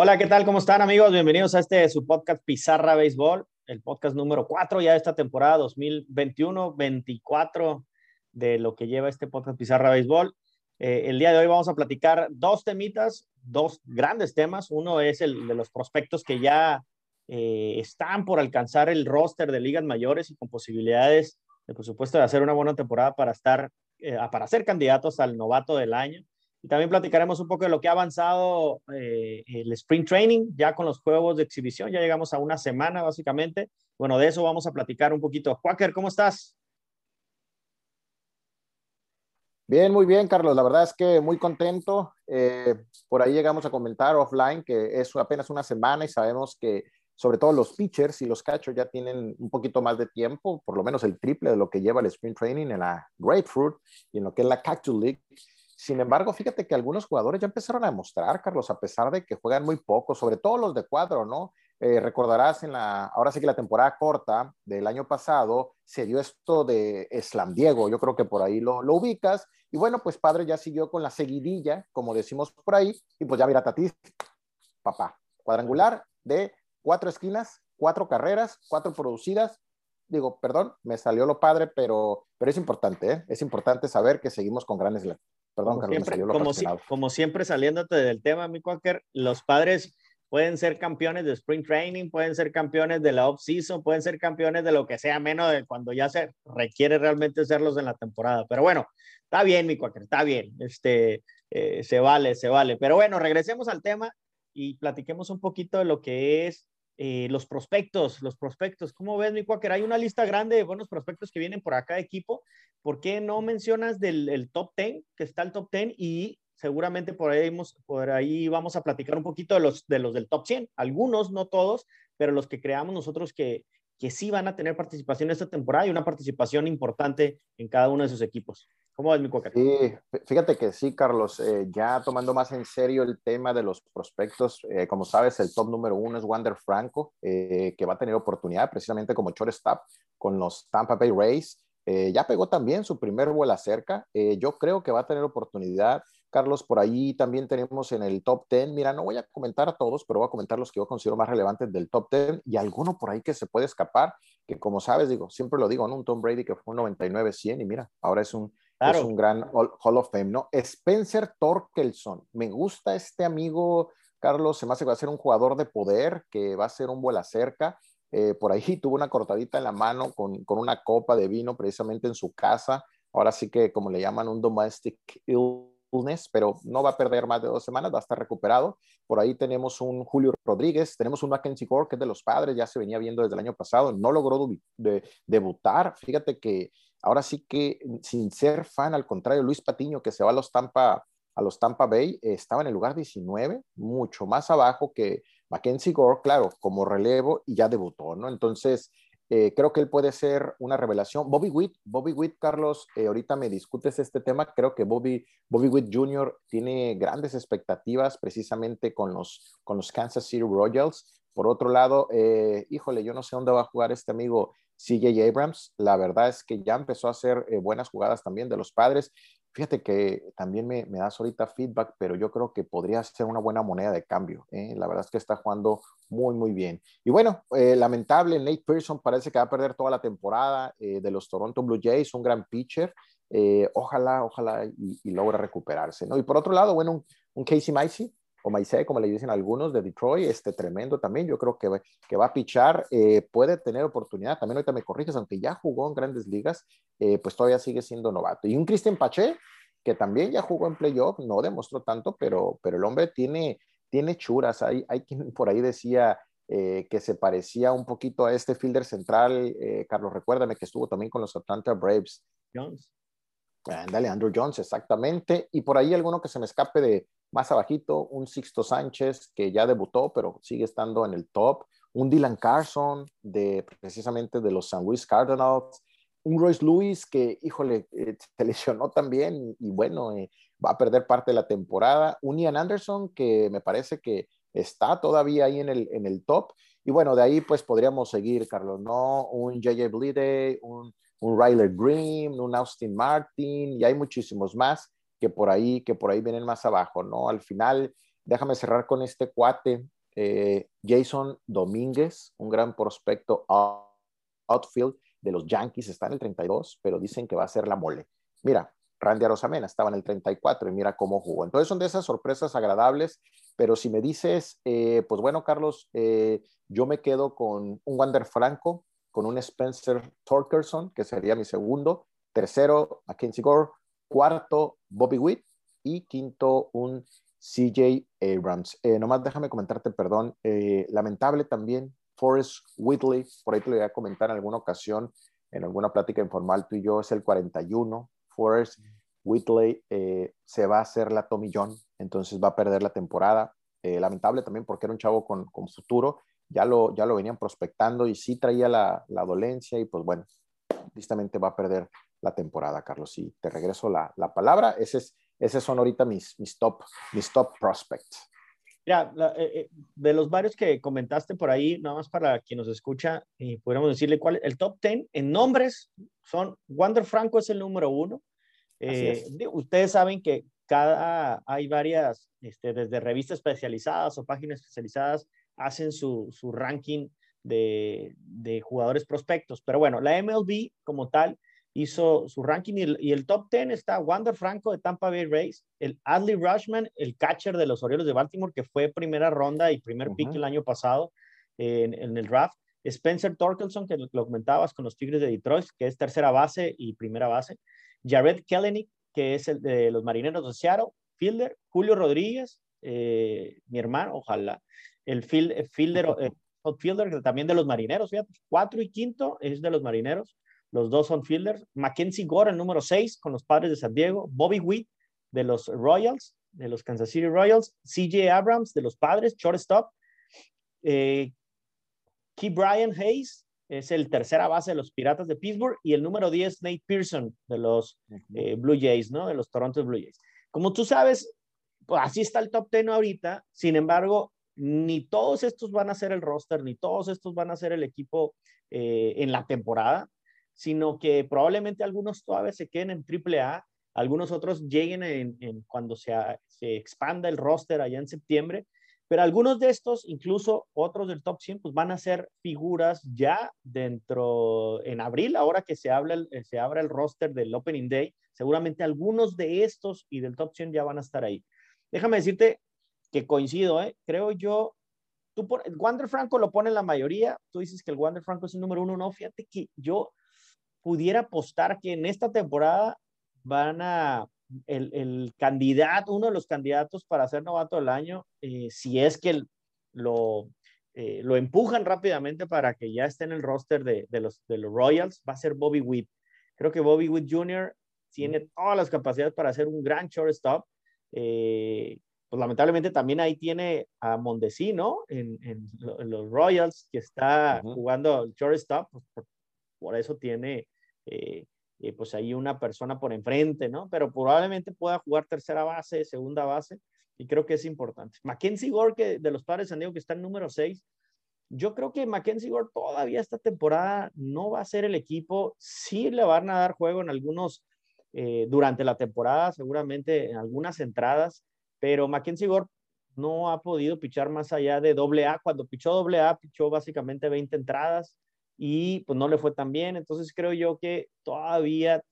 Hola, ¿qué tal? ¿Cómo están amigos? Bienvenidos a este su podcast Pizarra Béisbol, el podcast número 4 ya de esta temporada 2021-24 de lo que lleva este podcast Pizarra Béisbol. Eh, el día de hoy vamos a platicar dos temitas, dos grandes temas. Uno es el de los prospectos que ya eh, están por alcanzar el roster de ligas mayores y con posibilidades, de, por supuesto, de hacer una buena temporada para estar, eh, para ser candidatos al novato del año. Y también platicaremos un poco de lo que ha avanzado eh, el Spring Training, ya con los juegos de exhibición, ya llegamos a una semana básicamente. Bueno, de eso vamos a platicar un poquito. Quaker, ¿cómo estás? Bien, muy bien, Carlos. La verdad es que muy contento. Eh, por ahí llegamos a comentar offline que es apenas una semana y sabemos que sobre todo los pitchers y los catchers ya tienen un poquito más de tiempo, por lo menos el triple de lo que lleva el Spring Training en la Grapefruit y en lo que es la Cactus League. Sin embargo, fíjate que algunos jugadores ya empezaron a demostrar, Carlos, a pesar de que juegan muy poco, sobre todo los de cuadro, ¿no? Eh, recordarás en la, ahora sí que la temporada corta del año pasado se dio esto de Slam Diego, yo creo que por ahí lo, lo ubicas, y bueno, pues padre ya siguió con la seguidilla, como decimos por ahí, y pues ya mira Tatis, papá, cuadrangular de cuatro esquinas, cuatro carreras, cuatro producidas, digo, perdón, me salió lo padre, pero, pero es importante, ¿eh? es importante saber que seguimos con grandes Perdón, como siempre, como, como, siempre saliéndote del tema, mi Quaker, los padres pueden ser campeones de Spring Training, pueden ser campeones de la off-season, pueden ser campeones de lo que sea, menos de cuando ya se requiere realmente serlos en la temporada. Pero bueno, está bien, mi Quaker, está bien. Este, eh, se vale, se vale. Pero bueno, regresemos al tema y platiquemos un poquito de lo que es eh, los prospectos, los prospectos. ¿Cómo ves, mi Quaker? Hay una lista grande de buenos prospectos que vienen por acá de equipo. ¿Por qué no mencionas del top 10, que está el top 10 y seguramente por ahí, por ahí vamos a platicar un poquito de los, de los del top 100, algunos, no todos, pero los que creamos nosotros que, que sí van a tener participación esta temporada y una participación importante en cada uno de sus equipos. ¿Cómo ves, mi Cuaca? Sí, fíjate que sí, Carlos, eh, ya tomando más en serio el tema de los prospectos, eh, como sabes, el top número uno es Wander Franco, eh, que va a tener oportunidad precisamente como shortstop con los Tampa Bay Rays. ya pegó también su primer vuelo cerca. yo creo que va a tener oportunidad. Carlos, por ahí también tenemos en el top 10. Mira, no voy a comentar a todos, pero voy a comentar los que yo considero más relevantes del top 10 y alguno por ahí que se puede escapar, que como sabes, digo, siempre lo digo, ¿no? Un Tom Brady que fue un 99-100 y mira, ahora es un es un gran Hall of Fame, ¿no? Spencer Torkelson. Me gusta este amigo, Carlos, se me hace que va a ser un jugador de poder, que va a ser un vuela cerca. Eh, por ahí tuvo una cortadita en la mano con, con, una copa de vino precisamente en su casa. Ahora sí que, como le llaman, un domestic illness, pero no va a perder más de dos semanas, va a estar recuperado. Por ahí tenemos un Julio Rodríguez, tenemos un Mackenzie Gore, que es de los padres, ya se venía viendo desde el año pasado, no logró debutar. Fíjate que ahora sí que sin ser fan, al contrario, Luis Patiño, que se va a los Tampa, a los Tampa Bay, estaba en el lugar 19, mucho más abajo que Mackenzie Gore, claro, como relevo y ya debutó, ¿no? Entonces, eh, creo que él puede ser una revelación. Bobby Witt, Bobby Witt, Carlos, eh, ahorita me discutes este tema. Creo que Bobby, Bobby Witt Jr. tiene grandes expectativas precisamente con los, con los Kansas City Royals. Por otro lado, eh, híjole, yo no sé dónde va a jugar este amigo CJ Abrams. La verdad es que ya empezó a hacer eh, buenas jugadas también de los padres. Fíjate que también me, me, das ahorita feedback, pero yo creo que podría ser una buena moneda de cambio. ¿eh? La verdad es que está jugando muy, muy bien. Y bueno, eh, lamentable, Nate Pearson parece que va a perder toda la temporada de los Toronto Blue Jays, un gran pitcher. ojalá, ojalá y, y logre recuperarse. ¿no? Y por otro lado, bueno, un, un Casey Micey, o Maisé, como le dicen algunos, de Detroit, este tremendo también, yo creo que, que va a pichar, eh, puede tener oportunidad, también ahorita me corriges, aunque ya jugó en grandes ligas, eh, pues todavía sigue siendo novato. Y un Cristian Pache, que también ya jugó en playoff, no demostró tanto, pero, pero el hombre tiene, tiene churas, hay, hay quien por ahí decía eh, que se parecía un poquito a este fielder central, Carlos, recuérdame que estuvo también con los Atlanta Braves. Jones. Ándale, Andrew Jones, exactamente. Y por ahí alguno que se me escape de, más abajito, un Sixto Sánchez que ya debutó, pero sigue estando en el top. Un Dylan Carson de precisamente de los San Luis Cardinals. Un Royce Lewis que, híjole, eh, se lesionó también y bueno, eh, va a perder parte de la temporada. Un Ian Anderson que me parece que está todavía ahí en el, en el top. Y bueno, de ahí pues podríamos seguir, Carlos, ¿no? Un J.J. Blide, un, un Ryler Green, un Austin Martin, y hay muchísimos más que por ahí, que por ahí vienen más abajo, ¿no? Al final, déjame cerrar con este cuate, eh, Jason Domínguez, un gran prospecto outfield de los Yankees, está en el 32, pero dicen que va a ser la mole. Mira, Randy Arosamena estaba en el 34 y mira cómo jugó. Entonces son de esas sorpresas agradables, pero si me dices, eh, pues bueno, Carlos, eh, yo me quedo con un Wander Franco, con un Spencer Torkerson, que sería mi segundo, tercero, Mackenzie Gore, cuarto, Bobby Witt y quinto, un CJ Abrams. Eh, nomás déjame comentarte, perdón, lamentable también, Forrest Whitley, por ahí te lo voy a comentar en alguna ocasión, en alguna plática informal, tú y yo, es el 41, Forrest Whitley eh, se va a hacer la Tommy John, entonces va a perder la temporada. Eh, lamentable también porque era un chavo con, con, futuro, ya lo, ya lo venían prospectando y sí traía la, la dolencia y pues bueno, tristemente va a perder la temporada, Carlos. Y te regreso la, la palabra. Ese es, esos son ahorita mis, mis, top, mis top prospects. Ya, eh, de los varios que comentaste por ahí, nada más para quien nos escucha, y podríamos decirle cuál el top 10 en nombres son Wander Franco es el número uno, eh, ustedes saben que cada, hay varias, este, desde revistas especializadas o páginas especializadas, hacen su, su ranking de, de, jugadores prospectos. Pero bueno, la MLB como tal hizo su ranking y el, top 10 está Wander Franco de Tampa Bay Rays, el Adley Rushman, el catcher de los Orioles de Baltimore, que fue primera ronda y primer pick el año pasado en, en, el draft. Spencer Torkelson, que lo comentabas con los Tigres de Detroit, que es tercera base y primera base. Jared Kellenick, que es el de los Marineros de Seattle, fielder, Julio Rodríguez, eh, mi hermano, ojalá, el field, fielder, eh, fielder también de los Marineros, fíjate, cuatro y quinto es de los Marineros, los dos son fielders, Mackenzie Gore, el número seis, con los Padres de San Diego, Bobby Witt, de los Royals, de los Kansas City Royals, CJ Abrams, de los Padres, shortstop, eh, Key Brian Hayes, es el tercera base de los Piratas de Pittsburgh. Y el número 10, Nate Pearson de los eh, Blue Jays, ¿no? De los Toronto Blue Jays. Como tú sabes, pues así está el top 10 ahorita, sin embargo, ni todos estos van a ser el roster, ni todos estos van a ser el equipo eh, en la temporada, sino que probablemente algunos todavía se queden en AAA, algunos otros lleguen en, cuando se, se expanda el roster allá en septiembre, pero algunos de estos, incluso otros del top 100, pues van a ser figuras ya dentro, en abril, ahora que se, habla, eh, se abre el roster del Opening Day, seguramente algunos de estos y del top 100 ya van a estar ahí. Déjame decirte que coincido, ¿eh? creo yo, tú por, Wander Franco lo pone la mayoría, tú dices que el Wander Franco es el número uno, no, fíjate que yo pudiera apostar que en esta temporada van a el, candidato, uno de los candidatos para ser novato del año, eh, si es que lo, eh, lo empujan rápidamente para que ya esté en el roster de, los, de los Royals, va a ser Bobby Witt. Creo que Bobby Witt Jr. tiene todas las capacidades para ser un gran shortstop. Eh, pues lamentablemente también ahí tiene a Mondesi, ¿no? En, los Royals, que está jugando el shortstop, pues por, eso tiene eh, pues hay una persona por enfrente, ¿no? Pero probablemente pueda jugar tercera base, segunda base, y creo que es importante. Mackenzie Gore, de los padres de San Diego, que está en número 6, yo creo que Mackenzie Gore todavía esta temporada no va a ser el equipo, sí le van a dar juego en algunos, eh, durante la temporada, seguramente en algunas entradas, pero Mackenzie Gore no ha podido pichar más allá de doble A. Cuando pichó doble A, pichó básicamente 20 entradas y pues no le fue tan bien. Entonces creo yo que todavía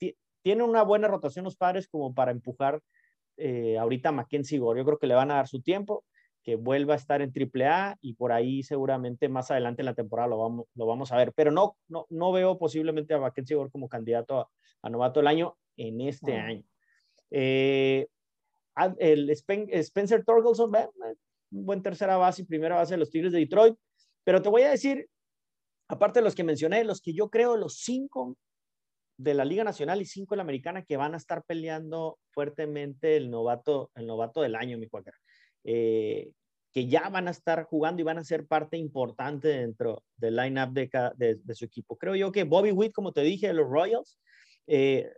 tiene una buena rotación los padres como para empujar eh, ahorita a Mackenzie Gore. Yo creo que le van a dar su tiempo, que vuelva a estar en AAA y por ahí seguramente más adelante en la temporada lo vamos, lo vamos a ver. Pero no, no, no veo posiblemente a Mackenzie Gore como candidato a, novato del año en este año. Eh, el Spencer Torgelson, un buen tercera base y primera base de los Tigres de Detroit. Pero te voy a decir aparte de los que mencioné, los que yo creo, los cinco de la Liga Nacional y cinco de la Americana que van a estar peleando fuertemente el novato, el novato del año, mi cuaca. Eh, que ya van a estar jugando y van a ser parte importante dentro del line-up de, de, su equipo. Creo yo que Bobby Witt, como te dije, de los Royals, eh,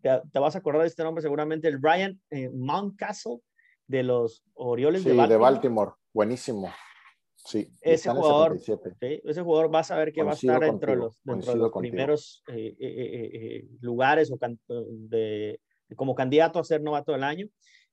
te, vas a acordar de este nombre seguramente, el Brian eh, Mountcastle de los Orioles de Baltimore. de Baltimore. Buenísimo. Sí, ese jugador, ese jugador va a saber que va a estar dentro de los, los primeros eh, eh, eh, lugares o de, como candidato a ser novato del año.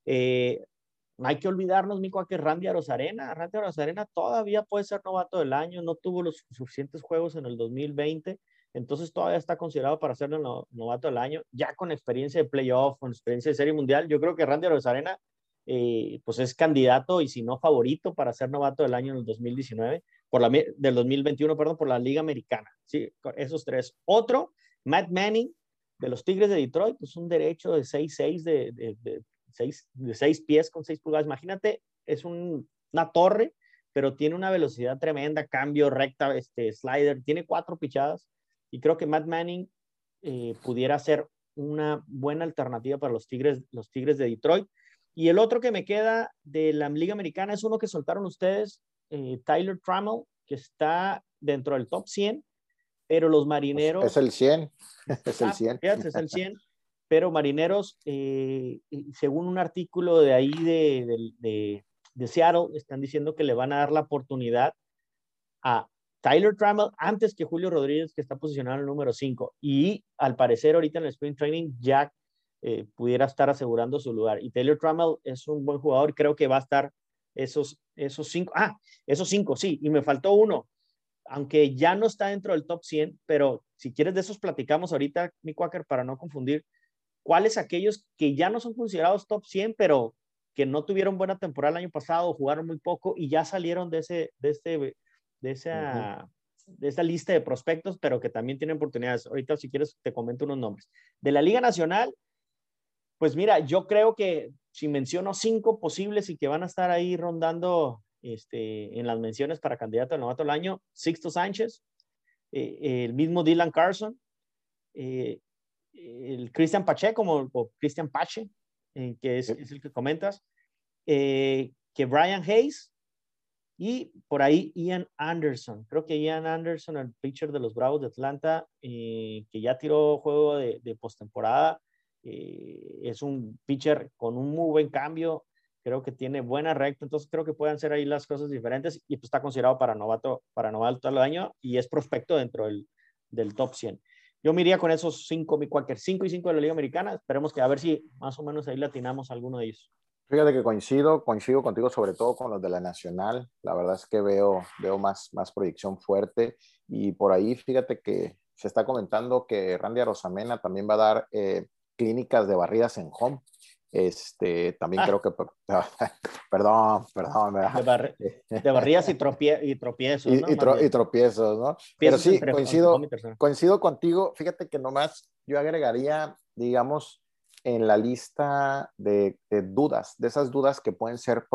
no hay que olvidarnos, Mico, a que Randy Arozarena, Randy Arozarena todavía puede ser novato del año, no tuvo los suficientes juegos en el 2020, entonces todavía está considerado para ser novato del año, ya con experiencia de playoff, con experiencia de serie mundial, yo creo que Randy Arozarena eh, pues es candidato y si no favorito para ser novato del año en el 2019, por la, del 2021, perdón, por la Liga Americana, sí, esos tres. Otro, Matt Manning, de los Tigres de Detroit, pues un derecho de 6'6 de, de, seis, de seis pies con 6 pulgadas. Imagínate, es un, una torre, pero tiene una velocidad tremenda, cambio, recta, este, slider, tiene cuatro pichadas y creo que Matt Manning eh, pudiera ser una buena alternativa para los Tigres, los Tigres de Detroit. Y el otro que me queda de la Liga Americana es uno que soltaron ustedes, eh, Tyler Trammell, que está dentro del top 100 pero los marineros... Es el 100, es el 100. Ah, es el 100, pero marineros, eh, según un artículo de ahí de, de, de, Seattle, están diciendo que le van a dar la oportunidad a Tyler Trammell antes que Julio Rodríguez, que está posicionado en el número 5. Y al parecer ahorita en el Spring Training, Jack eh, pudiera estar asegurando su lugar. Y Taylor Trammell es un buen jugador, creo que va a estar esos, esos cinco. Ah, esos cinco, sí. Y me faltó uno aunque ya no está dentro del top 100, pero si quieres de esos platicamos ahorita, mi Quaker, para no confundir, cuáles aquellos que ya no son considerados top 100, pero que no tuvieron buena temporada el año pasado, jugaron muy poco y ya salieron de, ese, de, este, de, esa, de esa lista de prospectos, pero que también tienen oportunidades. Ahorita, si quieres, te comento unos nombres. De la Liga Nacional, pues mira, yo creo que si menciono cinco posibles y que van a estar ahí rondando este, en las menciones para candidato al novato del año, Sixto Sánchez, eh, el mismo Dylan Carson, eh, el Christian Pache, como o Christian Pache, eh, que es, es, el que comentas, que Brian Hayes y por ahí Ian Anderson. Creo que Ian Anderson, el pitcher de los Bravos de Atlanta, que ya tiró juego de, de postemporada, es un pitcher con un muy buen cambio, creo que tiene buena recta, entonces creo que pueden ser ahí las cosas diferentes y pues está considerado para novato, para novato del año y es prospecto dentro del, del top 100. Yo me iría con esos cinco, mi cualquier cinco y cinco de la Liga Americana. Esperemos que a ver si más o menos ahí latinamos alguno de ellos. Fíjate que coincido, coincido contigo sobre todo con los de la Nacional. La verdad es que veo, veo más, más proyección fuerte y por ahí fíjate que se está comentando que Randy Rosamena también va a dar eh, clínicas de barridas en home. Este, también ah. creo que, perdón, perdón. De, de, barridas y, y tropiezos. Y, y, tropiezos, ¿no? Pero sí, coincido, coincido contigo. Fíjate que nomás yo agregaría, digamos, en la lista de, dudas, de esas dudas que pueden ser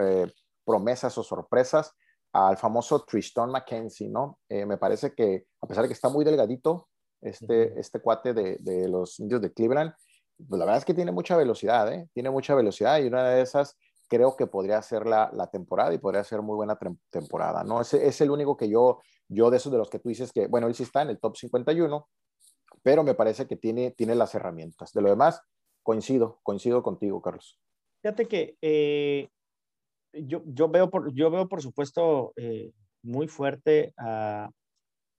eh, promesas o sorpresas, al famoso Tristan McKenzie, ¿no? Eh, me parece que, a pesar de que está muy delgadito, este, este cuate de, de los indios de Cleveland, pues la verdad es que tiene mucha velocidad, ¿eh? Tiene mucha velocidad y una de esas creo que podría ser la, la temporada y podría ser muy buena temporada, ¿no? Es, es el único que yo, yo de esos de los que tú dices que, bueno, él sí está en el top 51, pero me parece que tiene, tiene las herramientas. De lo demás, coincido, coincido contigo, Carlos. Fíjate que eh, yo, yo, veo por, yo veo, por supuesto, eh, muy fuerte a,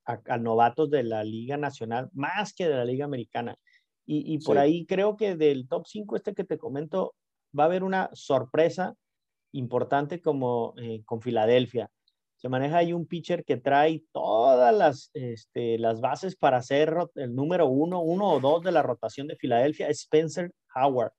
a, a, novatos de la Liga Nacional, más que de la Liga Americana. Y, por ahí creo que del top 5 este que te comento, va a haber una sorpresa importante como eh, con Filadelfia. Se maneja ahí un pitcher que trae todas las, este, las bases para ser el número uno, uno o dos de la rotación de Filadelfia, Spencer Howard.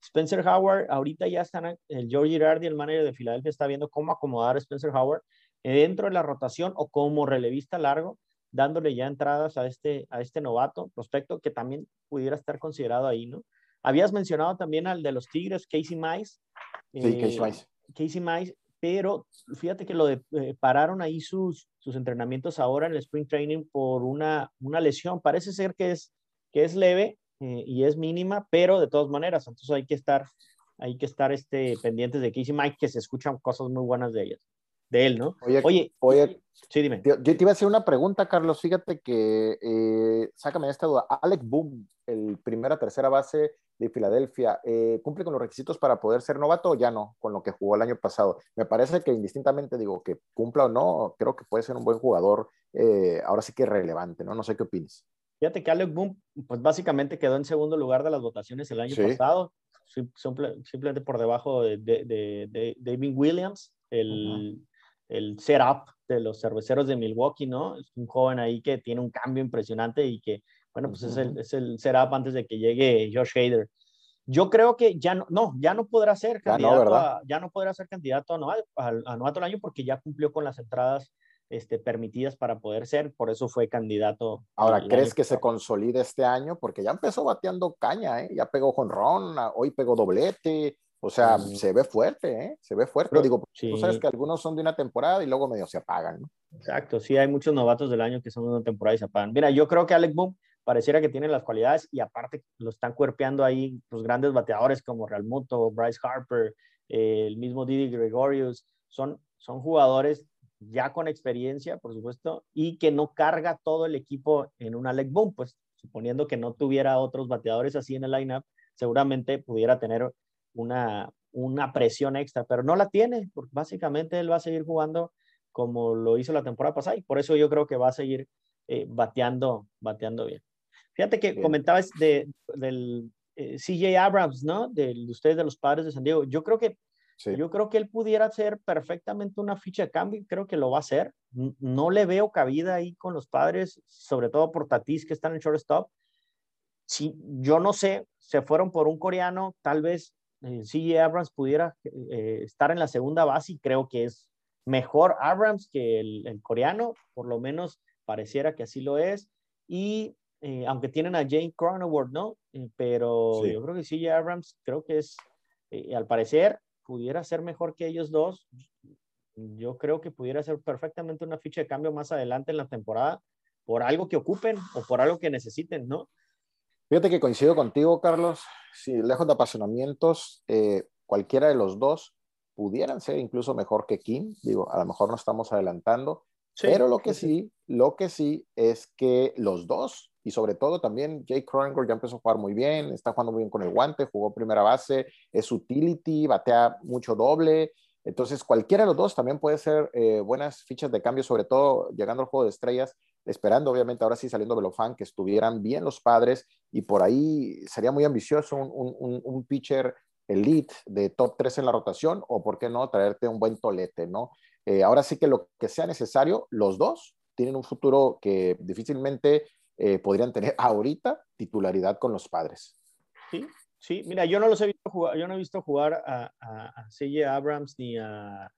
Spencer Howard, ahorita ya están, el George Girardi, el manager de Filadelfia, está viendo cómo acomodar a Spencer Howard dentro de la rotación o como relevista largo dándole ya entradas a este, a este novato, prospecto, que también pudiera estar considerado ahí, ¿no? Habías mencionado también al de los Tigres, Casey Mice. Sí, Casey Mice. Eh, Casey Mice, pero fíjate que lo de, eh, pararon ahí sus, sus entrenamientos ahora en el Spring Training por una, una lesión. Parece ser que es, que es leve eh, y es mínima, pero de todas maneras, entonces hay que estar, hay que estar este, pendientes de Casey Mike, que se escuchan cosas muy buenas de ellas de él, ¿no? Oye, oye, sí, dime. Yo te iba a hacer una pregunta, Carlos. Fíjate que, eh, sácame esta duda. Alex Boom, el primera, tercera base de Filadelfia, eh, ¿cumple con los requisitos para poder ser novato o ya no, con lo que jugó el año pasado? Me parece que indistintamente, digo, que cumpla o no, creo que puede ser un buen jugador, eh, ahora sí que es relevante, ¿no? No sé qué opinas. Fíjate que Alex Boom, pues básicamente quedó en segundo lugar de las votaciones el año pasado. simplemente por debajo de, de, David Williams, el, el setup de los cerveceros de Milwaukee, ¿no? Es un joven ahí que tiene un cambio impresionante y que, bueno, pues es, el, es el setup antes de que llegue Josh Hader. Yo creo que ya no, no ya no podrá ser candidato, a, ya no podrá ser candidato a, a, novato del año porque ya cumplió con las entradas este, permitidas para poder ser, por eso fue candidato. Ahora, ¿crees que se consolide este año? Porque ya empezó bateando caña, ¿eh? ya pegó con Ron, hoy pegó doblete, o sea, se ve fuerte, ¿eh? Se ve fuerte. Pero, Digo, tú sabes que algunos son de una temporada y luego medio se apagan, ¿no? Exacto, sí, hay muchos novatos del año que son de una temporada y se apagan. Mira, yo creo que Alec Boom pareciera que tiene las cualidades y aparte lo están cuerpeando ahí los grandes bateadores como Realmuto, Bryce Harper, eh, el mismo Didi Gregorius. Son, son jugadores ya con experiencia, por supuesto, y que no carga todo el equipo en un Alec Boom, pues suponiendo que no tuviera otros bateadores así en el lineup, seguramente pudiera tener una, una presión extra, pero no la tiene, porque básicamente él va a seguir jugando como lo hizo la temporada pasada y por eso yo creo que va a seguir eh, bateando, bateando bien. Fíjate que comentabas de, del eh, CJ Abrams, ¿no? De, de, ustedes, de los padres de San Diego. Yo creo que yo creo que él pudiera hacer perfectamente una ficha de cambio, creo que lo va a hacer. No le veo cabida ahí con los padres, sobre todo por Tatis que están en shortstop. Si yo no sé, se fueron por un coreano, tal vez eh, CJ Abrams pudiera eh, estar en la segunda base y creo que es mejor Abrams que el, coreano, por lo menos pareciera que así lo es. Y eh, aunque tienen a Jane Cronenworth, ¿no? Eh, pero yo creo que CJ Abrams, creo que es, al parecer, pudiera ser mejor que ellos dos. Yo creo que pudiera ser perfectamente una ficha de cambio más adelante en la temporada por algo que ocupen o por algo que necesiten, ¿no? Fíjate que coincido contigo, Carlos. Si lejos de apasionamientos, eh, cualquiera de los dos pudieran ser incluso mejor que Kim. Digo, a lo mejor no estamos adelantando, pero lo que sí, lo que sí es que los dos, y sobre todo también Jake Cronenberg ya empezó a jugar muy bien, está jugando muy bien con el guante, jugó primera base, es utility, batea mucho doble. Entonces, cualquiera de los dos también puede ser eh, buenas fichas de cambio, sobre todo llegando al juego de estrellas, esperando obviamente ahora sí saliendo Belofan que estuvieran bien los padres y por ahí sería muy ambicioso un, un, un pitcher elite de top 3 en la rotación o, ¿por qué no?, traerte un buen tolete, ¿no? Eh, ahora sí que lo que sea necesario, los dos tienen un futuro que difícilmente eh, podrían tener ahorita titularidad con los padres. Sí, sí, mira, yo no los he visto jugar, yo no he visto jugar a, a, CJ Abrams ni a,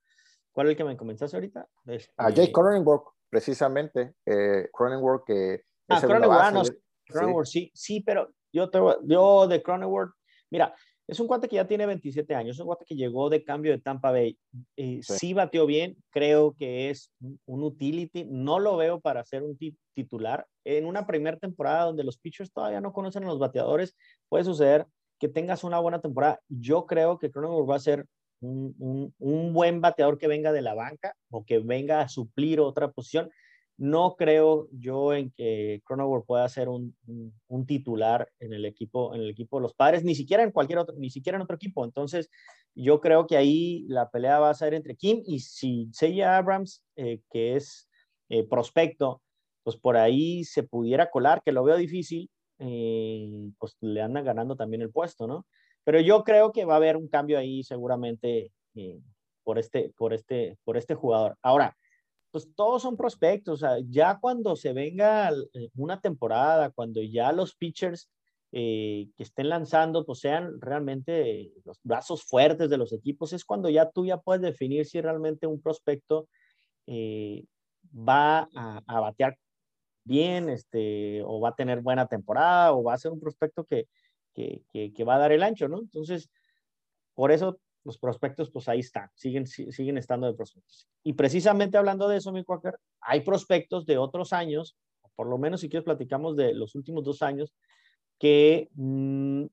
¿cuál es el que me comenzaste ahorita? A Jake Cronenworth, precisamente, eh, Cronenworth que... Ah, Cronenworth, ah, sí. sí, pero yo, te, yo de Cronenworth, mira, es un cuate que ya tiene 27 años, es un cuate que llegó de cambio de Tampa Bay. Eh, sí. bateó bien, creo que es un utility. No lo veo para ser un titular. En una primera temporada donde los pitchers todavía no conocen a los bateadores, puede suceder que tengas una buena temporada. Yo creo que Cronenworth va a ser un, un, un, buen bateador que venga de la banca o que venga a suplir otra posición. No creo yo en que Cronenworth pueda ser un, un, titular en el equipo, en el equipo de los padres, ni siquiera en cualquier otro, ni siquiera en otro equipo. Entonces, yo creo que ahí la pelea va a ser entre Kim y si Seiya Abrams, eh, que es eh, prospecto, pues por ahí se pudiera colar, que lo veo difícil, eh, pues le andan ganando también el puesto, ¿no? Pero yo creo que va a haber un cambio ahí seguramente por, este, por, este, por este jugador. Ahora, pues todos son prospectos. O sea, ya cuando se venga eh, una temporada, cuando ya los pitchers eh, que estén lanzando, pues sean realmente los brazos fuertes de los equipos, es cuando ya tú ya puedes definir si realmente un prospecto eh, va a, batear bien, este, o va a tener buena temporada, o va a ser un prospecto que, que, que va a dar el ancho, ¿no? Entonces, por eso los prospectos, pues ahí están, siguen, siguen estando de prospectos. Y precisamente hablando de eso, mi Quaker, hay prospectos de otros años, por lo menos si quieres platicamos de los últimos dos años, que mm,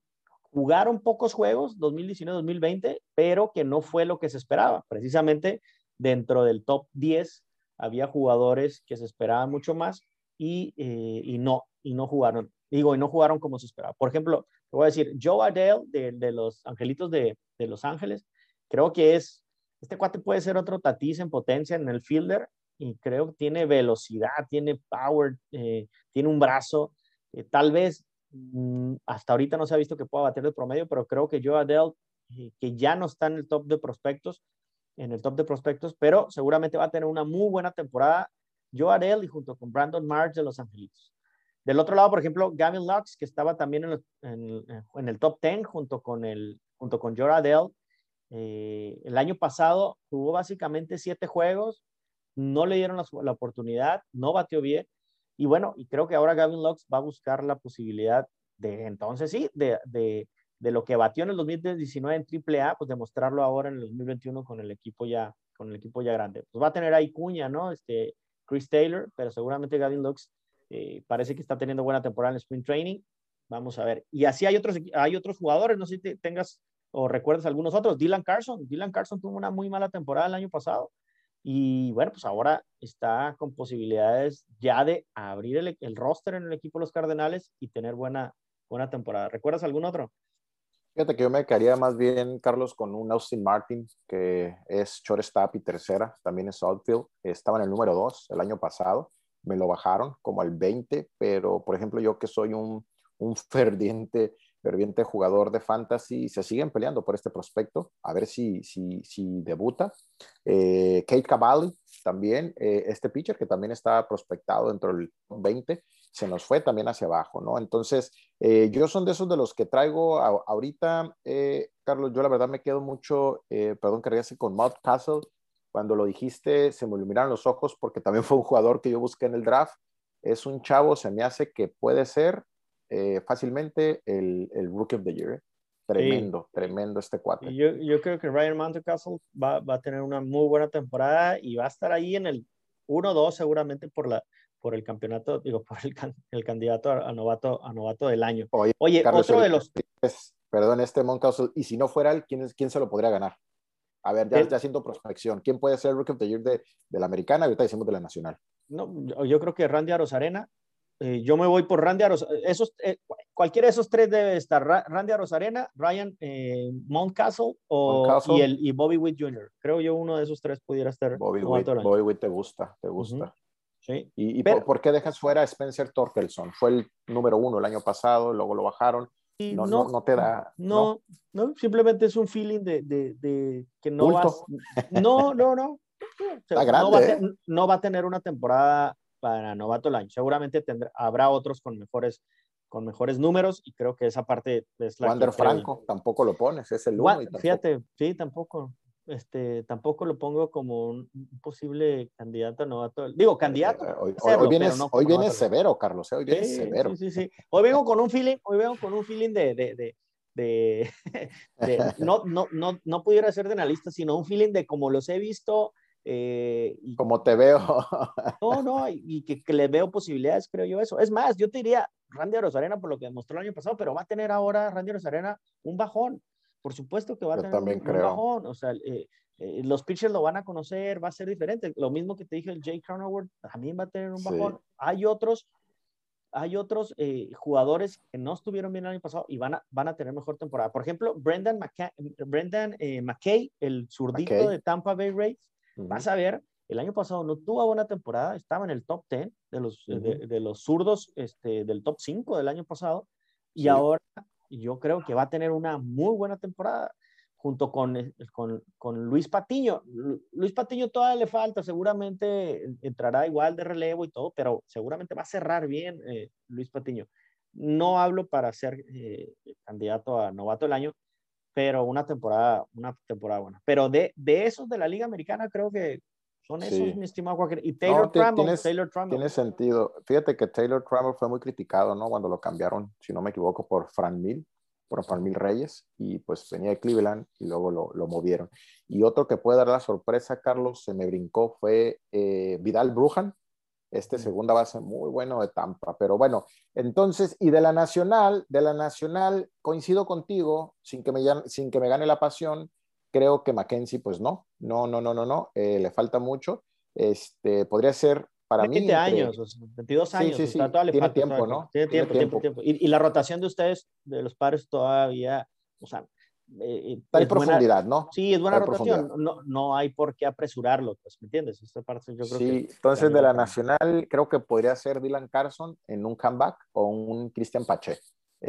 jugaron pocos juegos, 2019-2020, pero que no fue lo que se esperaba. Precisamente dentro del top 10 había jugadores que se esperaban mucho más y, eh, y no, y no jugaron. Digo, y no jugaron como se esperaba. Por ejemplo, te voy a decir, Joe Adele de, de los Angelitos de, de, Los Ángeles, creo que es, este cuate puede ser otro Tatis en potencia en el fielder y creo que tiene velocidad, tiene power, eh, tiene un brazo, eh, tal vez mm, hasta ahorita no se ha visto que pueda bater el promedio, pero creo que Joe Adele, que ya no está en el top de prospectos, en el top de prospectos, pero seguramente va a tener una muy buena temporada. Joe Adele y junto con Brandon March de Los Angelitos. Del otro lado, por ejemplo, Gavin Lux, que estaba también en, en, el top 10 junto con, el, junto con Joe Adele. Eh, el año pasado jugó básicamente siete juegos, no le dieron la, la, oportunidad, no batió bien. Y bueno, y creo que ahora Gavin Lux va a buscar la posibilidad de entonces sí, de, de, de lo que batió en el 2019 en AAA, pues demostrarlo ahora en el 2021 con el equipo ya, con el equipo ya grande. Pues va a tener ahí Cuña, ¿no? Este, Chris Taylor, pero seguramente Gavin Lux eh, parece que está teniendo buena temporada en el Spring Training. Vamos a ver. Y así hay otros, hay otros jugadores, no sé si tengas o recuerdas algunos otros. Dylan Carson. Dylan Carson tuvo una muy mala temporada el año pasado. Y bueno, pues ahora está con posibilidades ya de abrir el, el roster en el equipo de los Cardenales y tener buena, buena temporada. ¿Recuerdas algún otro? Fíjate que yo me quedaría más bien, Carlos, con un Austin Martin, que es shortstop y tercera, también es outfield. Estaba en el número 2 el año pasado, me lo bajaron como al 20, pero por ejemplo yo que soy un, un ferviente, ferviente jugador de fantasy, se siguen peleando por este prospecto, a ver si, si, si debuta. Eh, Kate Cavalli también, eh, este pitcher que también está prospectado dentro del 20, se nos fue también hacia abajo, ¿no? Entonces, eh, yo son de esos de los que traigo ahorita, eh, Carlos, yo la verdad me quedo mucho, eh, perdón que regrese con Matt Castle, cuando lo dijiste se me iluminaron los ojos porque también fue un jugador que yo busqué en el draft, es un chavo, se me hace que puede ser fácilmente el, el, Rookie of the Year. Tremendo, tremendo este cuate. Yo, yo creo que Ryan Mountcastle va, va a tener una muy buena temporada y va a estar ahí en el 1-2 seguramente por la, por el campeonato, digo, por el, el candidato a, novato, a novato del año. Oye, otro de los... perdón, este Moncausel, y si no fuera él, ¿quién, ¿quién se lo podría ganar? A ver, ya, ya haciendo prospección, ¿quién puede ser el Rookie of the Year de, de la americana? Ahorita decimos de la nacional. No, yo creo que Randy Arozarena. Eh, yo me voy por Randy Arozarena. Esos, eh, cualquiera de esos tres debe estar. Randy Arozarena, Ryan eh, Mountcastle o, Y, el, y Bobby Witt Jr. Creo yo uno de esos tres pudiera estar. Bobby Witt, Bobby Witt te gusta, te gusta. ¿Y, por, qué dejas fuera a Spencer Torkelson? Fue el número uno el año pasado, luego lo bajaron. No, no, no, te da. No, no, simplemente es un feeling de, de, que no vas. No, no, no. Está grande, no, va ¿eh? no va a tener una temporada para novato el año. Seguramente tendrá, habrá otros con mejores, con mejores números y creo que esa parte es la. Wander Franco, tampoco lo pones, es el uno. Fíjate, sí, tampoco este, tampoco lo pongo como un posible candidato novato. Digo, candidato. Hoy, hoy, vienes, hoy vienes severo, Carlos. ¿eh? Hoy vienes severo. Sí, sí, sí. Hoy vengo con un feeling, hoy vengo con un feeling de, de, de, de, no, no, no, no pudiera ser de analista, sino un feeling de como los he visto. Eh, y, como te veo. no, no, y, que, que, le veo posibilidades, creo yo eso. Es más, yo te diría Randy Rosarena por lo que demostró el año pasado, pero va a tener ahora Randy Rosarena un bajón por supuesto que va a tener un, bajón. O sea, eh, eh, los pitchers lo van a conocer, va a ser diferente. Lo mismo que te dije, el Jay Cronenworth también va a tener un bajón. Hay otros, hay otros eh, jugadores que no estuvieron bien el año pasado y van a, van a tener mejor temporada. Por ejemplo, Brendan, Brendan McKay, el zurdito de Tampa Bay Rays, vas a ver, el año pasado no tuvo buena temporada, estaba en el top 10 de los, de, los zurdos este, del top 5 del año pasado y ahora yo creo que va a tener una muy buena temporada junto con, eh, con, con, Luis Patiño. Luis Patiño todavía le falta, seguramente entrará igual de relevo y todo, pero seguramente va a cerrar bien eh, Luis Patiño. No hablo para ser eh, candidato a novato del año, pero una temporada, una temporada buena. Pero de, de esos de la Liga Americana, creo que son esos, mi estimado Walker. Y Taylor, no, Taylor Tiene sentido. Fíjate que Taylor Trammell fue muy criticado, ¿no? Cuando lo cambiaron, si no me equivoco, por Fran Mill, por Fran Mill Reyes, y pues venía de Cleveland y luego lo, lo movieron. Y otro que puede dar la sorpresa, Carlos, se me brincó, fue eh, Vidal Brujan, este segunda base muy bueno de Tampa. Pero bueno, entonces, y de la Nacional, de la Nacional, coincido contigo, sin que me, sin que me gane la pasión, Creo que Mackenzie, pues no, no, no, no, no, no, eh, le falta mucho. Este, podría ser para 20 mí. 20 años, 22 años. Sí, sí, sí. tiene tiempo, ¿no? Tiene tiempo, tiempo, tiempo. Y, y, la rotación de ustedes, de los padres, todavía, o sea. Eh, hay profundidad, ¿no? Sí, es buena rotación. No, no hay por qué apresurarlo, pues, ¿me entiendes? Esta parte yo creo sí, entonces de la Nacional, creo que podría ser Dylan Carson en un comeback o un Christian Pache.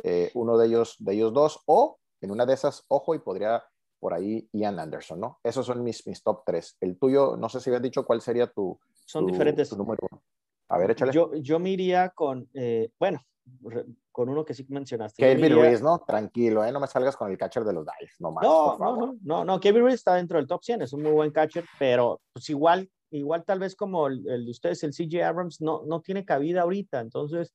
eh, uno de ellos, de ellos dos, o en una de esas, ojo, y podría por ahí Ian Anderson, ¿no? Esos son mis, mis top tres. El tuyo, no sé si habías dicho cuál sería tu, son diferentes. número uno. A ver, échale. Yo, yo me iría con, eh, bueno, con uno que sí mencionaste. Kevin Ruiz, ¿no? Tranquilo, ¿eh? No me salgas con el catcher de los Dyers, no más. No, no, no, no, no, Kevin Ruiz está dentro del top 100, es un muy buen catcher, pero pues igual, igual tal vez como el, de ustedes, el CJ Abrams, no, no tiene cabida ahorita, entonces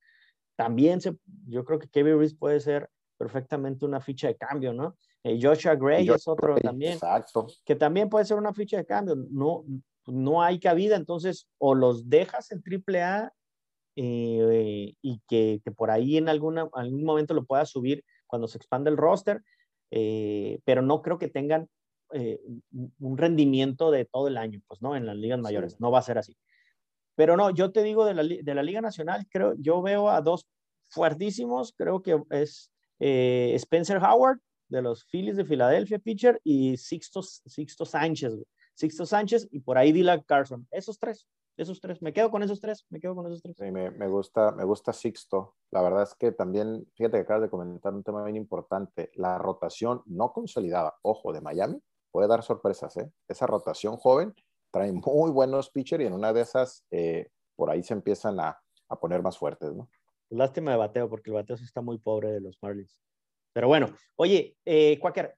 también se, yo creo que Kevin Ruiz puede ser perfectamente una ficha de cambio, ¿no? Eh, Joshua Gray es otro también. Exacto. Que también puede ser una ficha de cambio. No, no hay cabida, entonces o los dejas en AAA eh, y que, que, por ahí en alguna, algún momento lo puedas subir cuando se expande el roster, eh, pero no creo que tengan eh, un rendimiento de todo el año, pues no, en las ligas mayores, no va a ser así. Pero no, yo te digo de la, de la Liga Nacional, creo, yo veo a dos fuertísimos, creo que es Spencer Howard de los Phillies de Filadelfia, pitcher, y Sixto, Sixto Sánchez, Sixto Sánchez, y por ahí Dylan Carson. Esos tres, esos tres. Me quedo con esos tres, me quedo con esos tres. Me, gusta, me gusta Sixto. La verdad es que también, fíjate que acabas de comentar un tema bien importante. La rotación no consolidada, ojo, de Miami, puede dar sorpresas, ¿eh? Esa rotación joven trae muy buenos pitchers y en una de esas, eh, por ahí se empiezan a, a poner más fuertes, ¿no? Lástima de bateo, porque el bateo sí está muy pobre de los Marlins. Pero bueno, oye, eh, Quaker,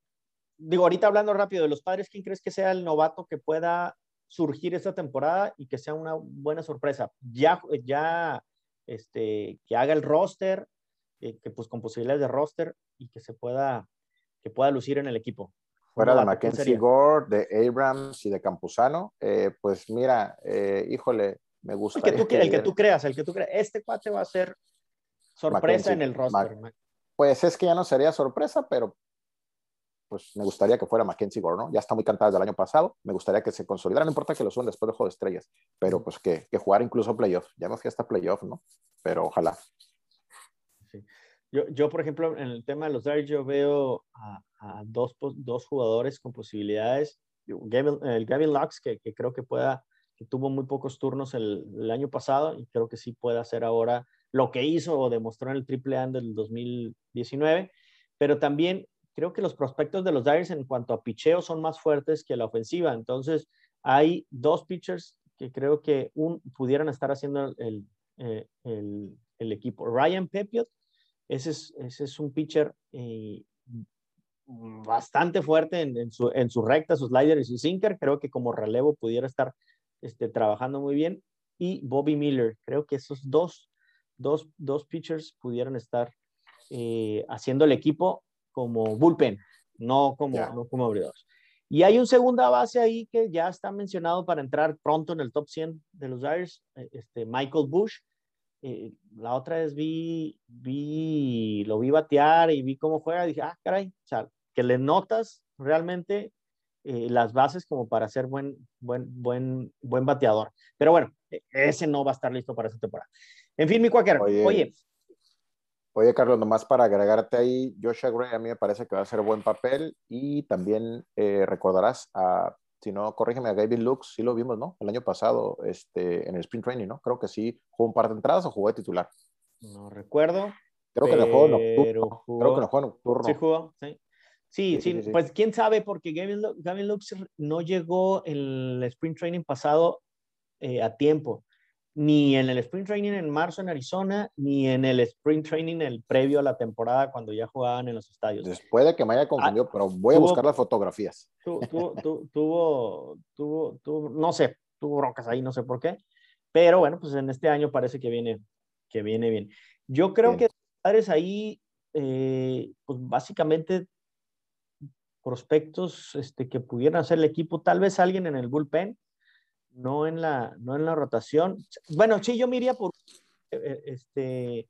digo, ahorita hablando rápido de los padres, ¿quién crees que sea el novato que pueda surgir esta temporada y que sea una buena sorpresa? Ya, ya, este, que haga el roster, eh, que pues con posibilidades de roster y que se pueda, que pueda lucir en el equipo. Fuera de Mackenzie Gore, de Abrams y de Campuzano, eh, pues mira, híjole, me gusta. El que, tú, el que tú creas, el que tú creas. Este cuate va a ser sorpresa en el roster. Pues es que ya no sería sorpresa, pero pues me gustaría que fuera Mackenzie Gore, ¿no? Ya está muy cantada desde el año pasado, me gustaría que se consolidara, no importa que lo suban después de Juego de Estrellas, pero pues que, que jugar incluso playoff, ya no fui hasta playoff, ¿no? Pero ojalá. Yo, yo, por ejemplo, en el tema de los Dodgers, yo veo a, a dos, dos, jugadores con posibilidades, Gavin, el Gavin Lux, que, que, creo que pueda, que tuvo muy pocos turnos el, el año pasado, y creo que sí puede hacer ahora lo que hizo o demostró en el triple A del 2019, pero también creo que los prospectos de los Dyers en cuanto a picheo son más fuertes que la ofensiva. Entonces, hay dos pitchers que creo que un, pudieran estar haciendo el, eh, el, el, equipo. Ryan Pepiot, ese es, ese es un pitcher eh, bastante fuerte en, en, su, en su recta, sus sliders y su sinker. Creo que como relevo pudiera estar este, trabajando muy bien. Y Bobby Miller, creo que esos dos dos, dos pitchers pudieran estar eh, haciendo el equipo como bullpen, no como, no como abridores. Y hay un segunda base ahí que ya está mencionado para entrar pronto en el top 100 de los Dyers, eh, este Michael Bush. Eh, la otra vez vi, vi, lo vi batear y vi cómo juega y dije, ah, caray, o sea, que le notas realmente las bases como para ser buen, buen, buen, buen bateador. Pero bueno, e, ese no va a estar listo para esta temporada. En fin, mi cuáquer, oye, oye. Carlos, nomás para agregarte ahí, Joshua Gray a mí me parece que va a hacer buen papel y también eh, recordarás a, si no, corrígeme, a Gavin Lux, sí lo vimos, ¿no? El año pasado este, en el Sprint Training, ¿no? Creo que sí, jugó un par de entradas o jugó de titular. No recuerdo. Creo que lo jugó nocturno. Creo que lo jugó nocturno. Sí jugó, sí. Sí, sí, pues quién sabe, porque Gavin, Gavin Lux no llegó el Sprint Training pasado eh, a tiempo ni en el sprint training en marzo en Arizona, ni en el sprint training el previo a la temporada cuando ya jugaban en los estadios. Después de que me haya confundido, ah, pero voy a buscar las fotografías. tuvo, tuvo, tuvo, no sé, tuvo broncas ahí, no sé por qué, pero bueno, pues en este año parece que viene, que viene bien. Yo creo que padres ahí, eh, pues básicamente prospectos este, que pudieran hacer el equipo, tal vez alguien en el bullpen, no en la, no en la rotación. Bueno, sí, yo me iría por eh, eh, este,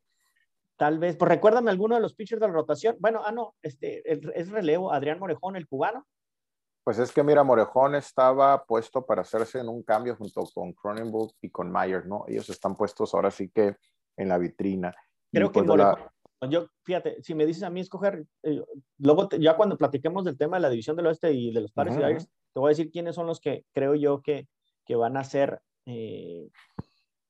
tal vez, pues recuérdame alguno de los pitchers de la rotación. Bueno, ah, no, este, es relevo, Adrián Morejón, el cubano. Pues es que mira, Morejón estaba puesto para hacerse en un cambio junto con Cronenberg y con Myers, ¿no? Ellos están puestos ahora sí que en la vitrina. Creo que pues Morejón, yo, fíjate, si me dices a mí escoger, eh, luego ya cuando platiquemos del tema de la división del oeste y de los pares te voy a decir quiénes son los que creo yo que, que van a ser, eh,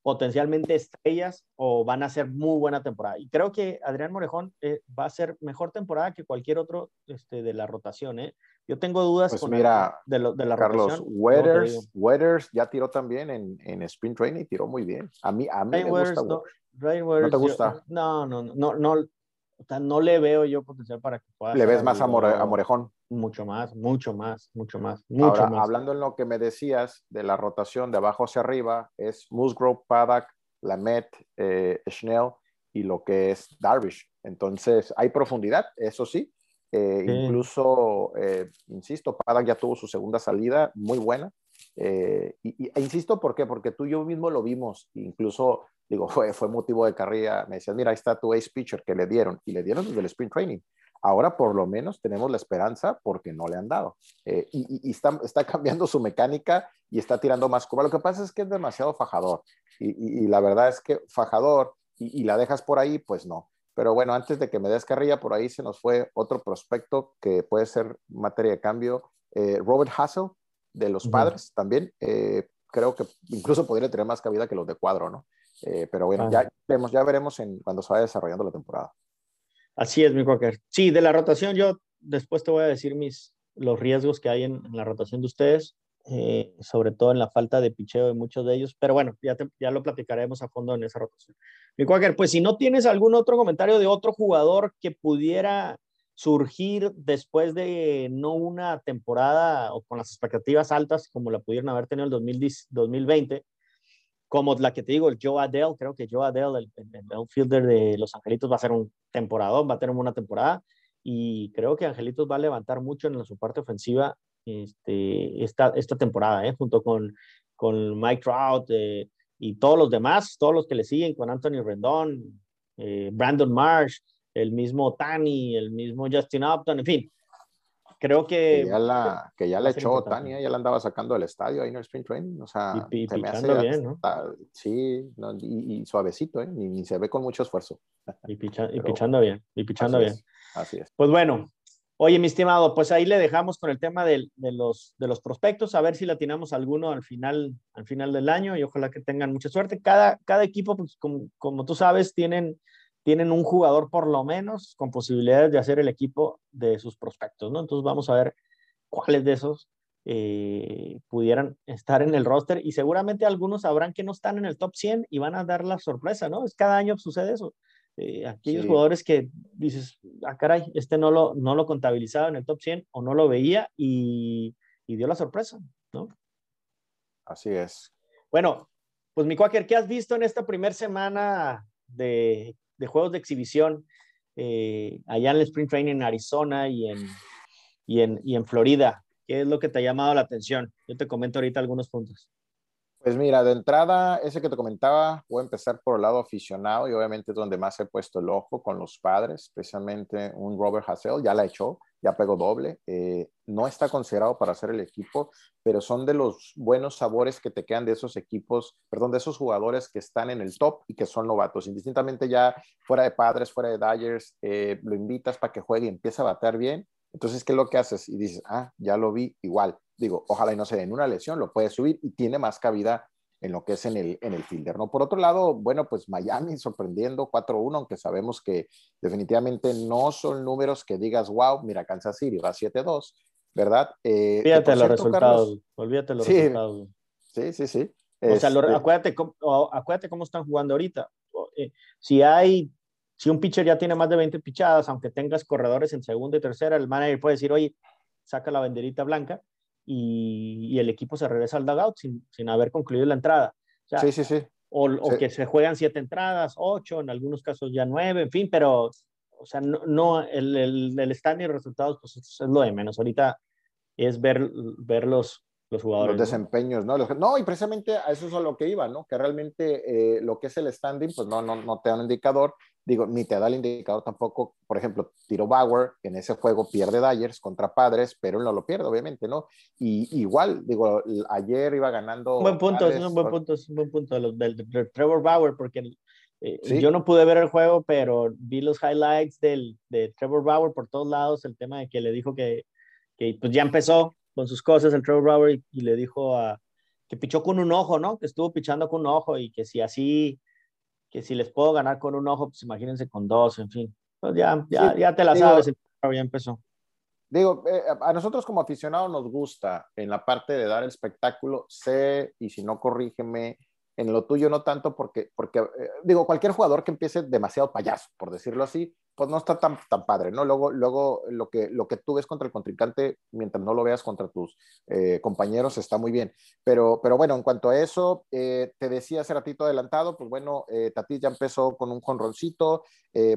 potencialmente estrellas o van a ser muy buena temporada. Y creo que Adrián Morejón eh, va a ser mejor temporada que cualquier otro este, de la rotación. ¿eh? Yo tengo dudas pues mira, de, de, la Carlos, rotación. Weathers, ya tiró también en, en sprint training, tiró muy bien. A mí, a mí me gusta. No, ¿No te gusta? no, no, no, no, no le veo yo potencial para que pueda. ¿Le ves más a, Morejón? Mucho más, mucho más, mucho más. Mucho Ahora, hablando en lo que me decías de la rotación de abajo hacia arriba, es Musgrove, Paddock, Lamet, eh, Schnell y lo que es Darvish. Entonces, hay profundidad, eso sí. Eh, incluso, eh, insisto, Paddock ya tuvo su segunda salida muy buena. Eh, y, e insisto, ¿por qué? Porque tú y yo mismo lo vimos, incluso digo, fue, fue motivo de carrilla. Me decían, mira, ahí está tu ace pitcher que le dieron, y le dieron desde el sprint training. Ahora por lo menos tenemos la esperanza porque no le han dado. Eh, y, está, está, cambiando su mecánica y está tirando más curva. Lo que pasa es que es demasiado fajador. Y, la verdad es que fajador y, la dejas por ahí, pues no. Pero bueno, antes de que me des carrilla, por ahí se nos fue otro prospecto que puede ser materia de cambio. Eh, Robert Hassel, de los padres también. Eh, creo que incluso podría tener más cabida que los de cuadro, ¿no? Eh, pero bueno, ya, veremos, ya veremos en, cuando se vaya desarrollando la temporada. Así es, mi Quaker. Sí, de la rotación, yo después te voy a decir mis, los riesgos que hay en, la rotación de ustedes, eh, sobre todo en la falta de picheo de muchos de ellos. Pero bueno, ya, ya lo platicaremos a fondo en esa rotación. Mi Quaker, pues si no tienes algún otro comentario de otro jugador que pudiera surgir después de no una temporada o con las expectativas altas como la pudieron haber tenido el 2020, como la que te digo, el Joe Adele, creo que Joe Adele, el, el outfielder de Los Angelitos, va a ser un temporadón, va a tener una temporada y creo que Angelitos va a levantar mucho en su parte ofensiva este, esta, esta temporada, ¿eh? junto con, con Mike Trout eh, y todos los demás, todos los que le siguen, con Anthony Rendón, eh, Brandon Marsh, el mismo Tani, el mismo Justin Upton, en fin. Creo que... Que ya la, que ya le echó Tani, ¿eh? ya la andaba sacando del estadio ahí en el sprint training, o sea, y, se me hace bien, ¿no? sí, y, suavecito, ¿eh? Ni, se ve con mucho esfuerzo. Y, pichando bien, y pichando bien. así es. Pues bueno, Oye, mi estimado, pues ahí le dejamos con el tema de, los, de los prospectos, a ver si la atinamos alguno al final, al final del año y ojalá que tengan mucha suerte. Cada, cada equipo, pues como, como tú sabes, tienen tienen un jugador por lo menos con posibilidades de hacer el equipo de sus prospectos, ¿no? Entonces vamos a ver cuáles de esos eh, pudieran estar en el roster y seguramente algunos sabrán que no están en el top 100 y van a dar la sorpresa, ¿no? Es cada año sucede eso. Eh, aquellos jugadores que dices, ah, caray, este no lo, no lo contabilizaba en el top 100 o no lo veía y, y dio la sorpresa, ¿no? Así es. Bueno, pues mi Quaker, ¿qué has visto en esta primera semana de de juegos de exhibición eh, allá en el Spring Training en Arizona y en, y, en, y en Florida? ¿Qué es lo que te ha llamado la atención? Yo te comento ahorita algunos puntos. Pues mira, de entrada, ese que te comentaba, voy a empezar por el lado aficionado y obviamente es donde más he puesto el ojo con los padres, especialmente un Robert Hassel, ya la echó, ya pegó doble, eh, no está considerado para hacer el equipo, pero son de los buenos sabores que te quedan de esos equipos, perdón, de esos jugadores que están en el top y que son novatos, indistintamente ya fuera de padres, fuera de Dyers, eh, lo invitas para que juegue y empiece a batear bien, entonces, ¿qué es lo que haces? Y dices, ah, ya lo vi igual digo, ojalá y no se den una lesión, lo puede subir y tiene más cabida en lo que es en el, en el fielder, ¿no? Por otro lado, bueno, pues Miami sorprendiendo 4-1, aunque sabemos que definitivamente no son números que digas, wow, mira, Kansas City va 7-2, ¿verdad? Eh, olvídate los resultados, olvídate los resultados. Sí, sí, sí. O sea, este acuérdate, acuérdate cómo están jugando ahorita. Eh, si hay, si un pitcher ya tiene más de 20 pichadas, aunque tengas corredores en segunda y tercera, el manager puede decir, oye, saca la banderita blanca y, el equipo se regresa al dugout sin, sin haber concluido la entrada. sí, sí, sí. O, o, que se juegan siete entradas, ocho, en algunos casos ya nueve, en fin, pero, o sea, no, no el, el, el stand y resultados, pues es lo de menos. Ahorita es ver, ver los, los jugadores. Los desempeños, ¿no? no, y precisamente a eso es a lo que iba, ¿no? Que realmente eh, lo que es el standing, pues no, no, no te da un indicador, digo, ni te da el indicador tampoco, por ejemplo, Tiro Bauer, que en ese juego pierde Dyers contra Padres, pero él no lo pierde, obviamente, ¿no? Y igual, digo, ayer iba ganando. Un buen punto, es un buen punto, es un buen punto de, Trevor Bauer, porque eh, yo no pude ver el juego, pero vi los highlights del, de Trevor Bauer por todos lados, el tema de que le dijo que, que pues ya empezó con sus cosas el Trevor Bauer y, le dijo a, que pichó con un ojo, ¿no? Que estuvo pichando con un ojo y que si así, que si les puedo ganar con un ojo, pues imagínense con dos, en fin. Pues ya, ya, ya te la sabes, ya empezó. Digo, eh, a nosotros como aficionados nos gusta en la parte de dar el espectáculo, sé, y si no, corrígeme, en lo tuyo no tanto porque, porque eh, digo, cualquier jugador que empiece demasiado payaso, por decirlo así, pues no está tan, tan padre, ¿no? Luego, luego lo, que, lo que tú ves contra el contrincante, mientras no lo veas contra tus eh, compañeros, está muy bien. Pero, pero bueno, en cuanto a eso, eh, te decía hace ratito adelantado, pues bueno, eh, ya empezó con un jonroncito,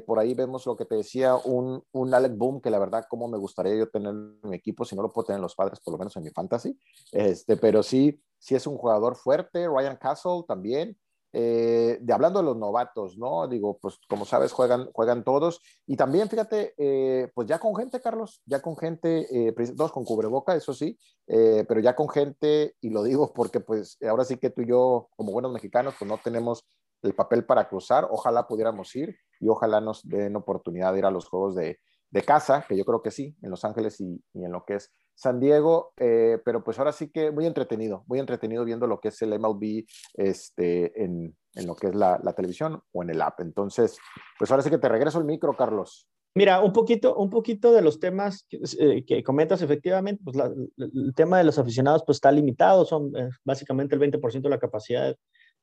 por ahí vemos lo que te decía, un, un Alec Boom, que la verdad, como me gustaría yo tener en mi equipo, si no lo puedo tener en los padres, por lo menos en mi fantasy, este, pero sí, sí es un jugador fuerte, Ryan Castle también, eh, de hablando de los novatos, ¿no? Digo, pues como sabes, juegan, juegan todos. Y también, fíjate, eh, pues ya con gente, Carlos, ya con gente, eh, dos con cubreboca, eso sí, pero ya con gente, y lo digo porque pues ahora sí que tú y yo, como buenos mexicanos, pues no tenemos el papel para cruzar, ojalá pudiéramos ir y ojalá nos den oportunidad de ir a los juegos de, de casa, que yo creo que sí, en Los Ángeles y, en lo que es San Diego, eh, pero pues ahora sí que muy entretenido, muy entretenido viendo lo que es el MLB este, en, en lo que es la, la, televisión o en el app. Entonces, pues ahora sí que te regreso el micro, Carlos. Mira, un poquito, un poquito de los temas que, eh, comentas, efectivamente, pues el tema de los aficionados pues está limitado, son eh, básicamente el 20% de la capacidad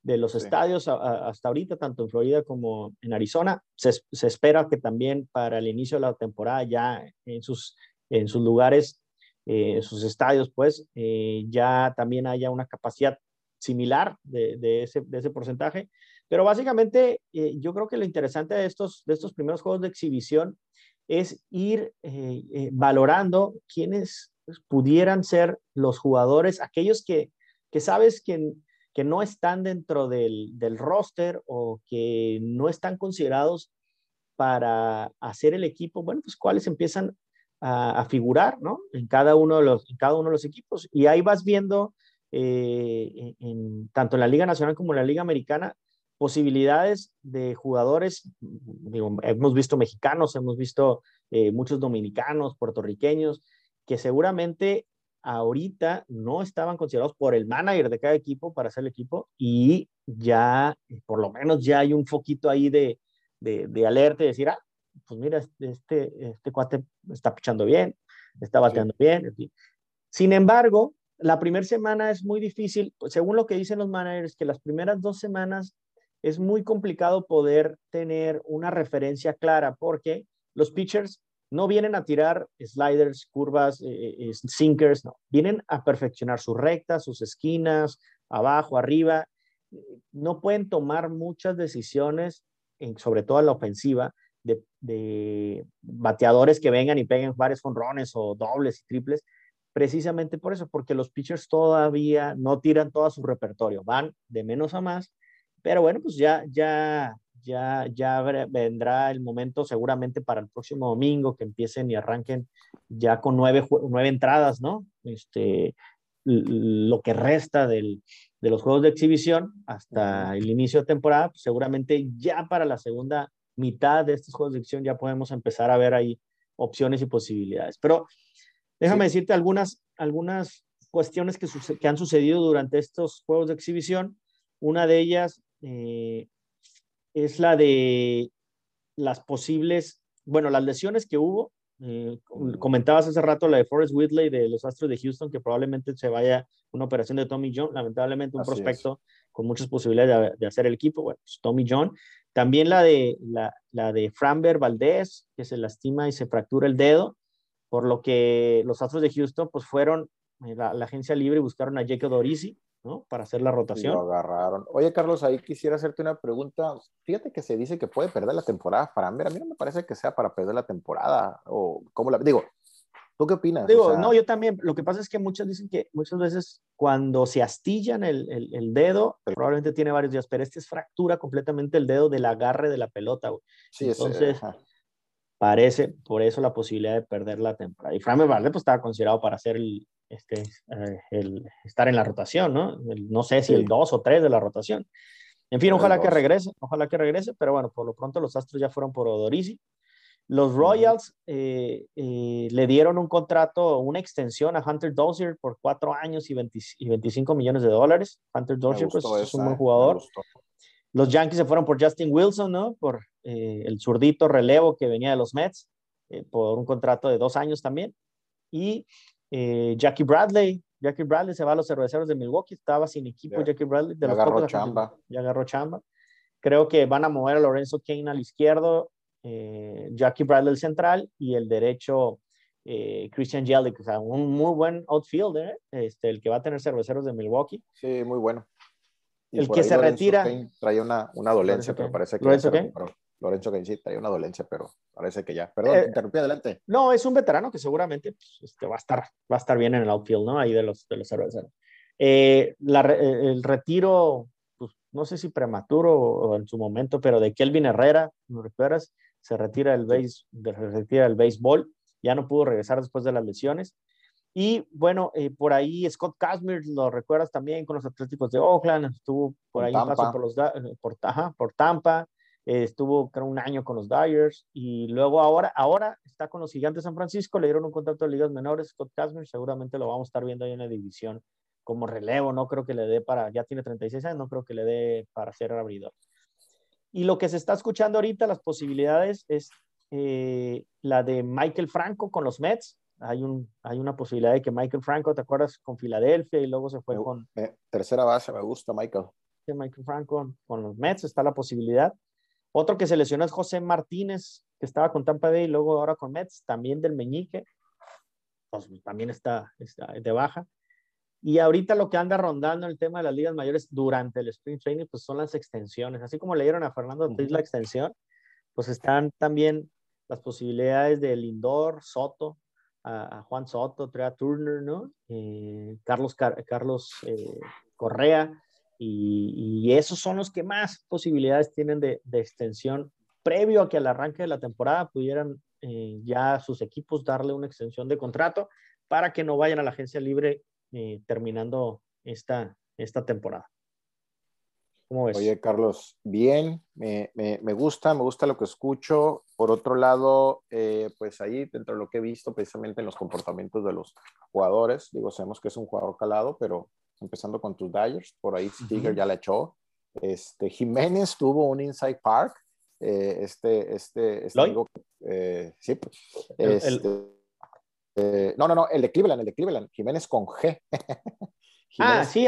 de los estadios hasta ahorita, tanto en Florida como en Arizona. Se, se, espera que también para el inicio de la temporada ya en sus, en sus lugares eh, sus estadios, pues eh, ya también haya una capacidad similar de, de, ese, de ese, porcentaje. Pero básicamente eh, yo creo que lo interesante de estos, de estos primeros juegos de exhibición es ir valorando quiénes pudieran ser los jugadores, aquellos que, que sabes que, que no están dentro del, del roster o que no están considerados para hacer el equipo, bueno, pues cuáles empiezan a, figurar, ¿no? En cada, uno de los, en cada uno de los equipos. Y ahí vas viendo, eh, en, tanto en la Liga Nacional como en la Liga Americana, posibilidades de jugadores, hemos visto mexicanos, hemos visto eh, muchos dominicanos, puertorriqueños, que seguramente ahorita no estaban considerados por el manager de cada equipo para hacer el equipo y ya, por lo menos ya hay un foquito ahí de, de, de alerta y decir, ah, pues mira, este, este cuate está pichando bien, está bateando bien. Sin embargo, la primera semana es muy difícil, pues, según lo que dicen los managers, que las primeras dos semanas es muy complicado poder tener una referencia clara porque los pitchers no vienen a tirar sliders, curvas, eh, eh, eh, sinkers, no, vienen a perfeccionar sus rectas, sus esquinas, abajo, arriba. No pueden tomar muchas decisiones, sobre todo en la ofensiva, de, bateadores que vengan y peguen varios jonrones o dobles y triples, precisamente por eso, porque los pitchers todavía no tiran todo su repertorio, van de menos a más, pero bueno, pues ya, ya, ya, ya vendrá el momento seguramente para el próximo domingo que empiecen y arranquen ya con nueve, nueve entradas, ¿no? Este, lo que resta del, de los juegos de exhibición hasta el inicio de temporada, pues seguramente ya para la segunda mitad de estos juegos de acción ya podemos empezar a ver ahí opciones y posibilidades. Pero déjame decirte algunas, algunas cuestiones que, que, han sucedido durante estos juegos de exhibición. Una de ellas eh, es la de las posibles, bueno, las lesiones que hubo. Eh, comentabas hace rato la de Forrest Whitley de los Astros de Houston, que probablemente se vaya una operación de Tommy John, lamentablemente un prospecto con muchas posibilidades de, de, hacer el equipo. Bueno, pues Tommy John también la de, la, la de Framber Valdez, que se lastima y se fractura el dedo, por lo que los Astros de Houston pues fueron eh, la, la agencia libre y buscaron a Jacob Dorisi, ¿no? Para hacer la rotación. lo agarraron. Oye, Carlos, ahí quisiera hacerte una pregunta. Fíjate que se dice que puede perder la temporada Framber. A mí no me parece que sea para perder la temporada. O, ¿cómo la digo? ¿Tú qué opinas? Digo, no, yo también. Lo que pasa es que muchos dicen que muchas veces cuando se astillan el, el, dedo, probablemente tiene varios días, pero este es fractura completamente el dedo del agarre de la pelota. Sí, Entonces, parece por eso la posibilidad de perder la temporada. Y Framber Valde pues estaba considerado para hacer el, este, eh, el estar en la rotación, ¿no? no sé si el 2 o 3 de la rotación. En fin, ojalá que regrese, ojalá que regrese, pero bueno, por lo pronto los Astros ya fueron por Odorisi Los Royals eh, eh, le dieron un contrato, una extensión a Hunter Dozier por cuatro años y, 25 millones de dólares. Hunter Dozier pues, es un buen jugador. Los Yankees se fueron por Justin Wilson, ¿no? Por eh, el zurdito relevo que venía de los Mets, por un contrato de dos años también. Y Jackie Bradley, Jackie Bradley se va a los cerveceros de Milwaukee, estaba sin equipo Jackie Bradley. De ya agarró chamba. Ya agarró chamba. Creo que van a mover a Lorenzo Kane al izquierdo eh, Jackie Bradley central y el derecho eh, Christian Yelich, o sea, un muy buen outfielder, este, el que va a tener cerveceros de Milwaukee. Sí, muy bueno. el que se retira. trae una, una dolencia, pero parece que. ¿Lorenzo Kane? Lorenzo sí trae una dolencia, pero parece que ya. Perdón, eh, interrumpí adelante. No, es un veterano que seguramente pues, este, va, a estar, va a estar bien en el outfield, ¿no? Ahí de los, de los cerveceros. el retiro, pues, no sé si prematuro o en su momento, pero de Kelvin Herrera, ¿me recuerdas? se retira el, base, retira el béisbol, ya no pudo regresar después de las lesiones. Y bueno, eh, por ahí Scott Kazmir, lo recuerdas también con los Atléticos de Oakland, estuvo por ahí un paso por, los, eh, por, por Tampa, eh, estuvo creo un año con los Dyers y luego ahora, ahora está con los Gigantes de San Francisco, le dieron un contrato de ligas menores, Scott Kazmir, seguramente lo vamos a estar viendo ahí en la división como relevo, no creo que le dé para, ya tiene 36 años, no creo que le dé para ser abridor. Y lo que se está escuchando ahorita, las posibilidades, es eh, la de Michael Franco con los Mets. Hay, un, hay una posibilidad de que Michael Franco, ¿te acuerdas? Con Filadelfia y luego se fue con... tercera base, me gusta Michael. Michael Franco con los Mets, está la posibilidad. Otro que se lesionó es José Martínez, que estaba con Tampa Bay y luego ahora con Mets, también del meñique. Pues, también está, está de baja. Y ahorita lo que anda rondando el tema de las ligas mayores durante el Spring Training, pues son las extensiones. Así como le dieron a Fernando Ortiz la extensión, pues están también las posibilidades de Lindor, Soto, a, Juan Soto, Trea Turner, ¿no? Eh, Carlos, Carlos eh, Correa, y, esos son los que más posibilidades tienen de, extensión previo a que al arranque de la temporada pudieran eh, ya sus equipos darle una extensión de contrato para que no vayan a la agencia libre eh, terminando esta, esta temporada. ¿Cómo ves? Oye, Carlos, bien, me, me, gusta, me gusta lo que escucho. Por otro lado, eh, pues ahí, dentro de lo que he visto precisamente en los comportamientos de los jugadores, digo, sabemos que es un jugador calado, pero empezando con tus Dyers, por ahí Stiger ya le echó. Este, Jiménez tuvo un Inside Park, eh, este, este, este sí, este, eh, no, no, no, el de Cleveland, el de Cleveland, Jiménez con G. ah, sí,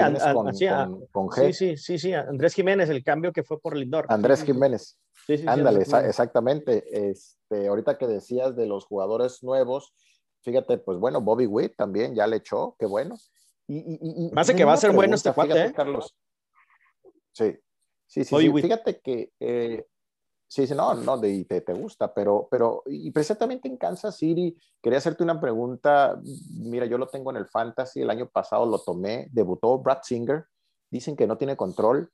con, G. Sí, sí, sí, Andrés Jiménez, el cambio que fue por Lindor. Andrés Jiménez. Sí, sí, Ándale, exactamente. Este, ahorita que decías de los jugadores nuevos, fíjate, pues bueno, Bobby Witt también ya le echó, qué bueno. Y, Más que va a ser bueno este cuate, ¿eh? Carlos. Sí, sí, sí. Fíjate que eh, Sí, sí, no, no, de, te, te, gusta, pero, pero, y precisamente en Kansas City, quería hacerte una pregunta. Mira, yo lo tengo en el Fantasy, el año pasado lo tomé, debutó Brad Singer, dicen que no tiene control.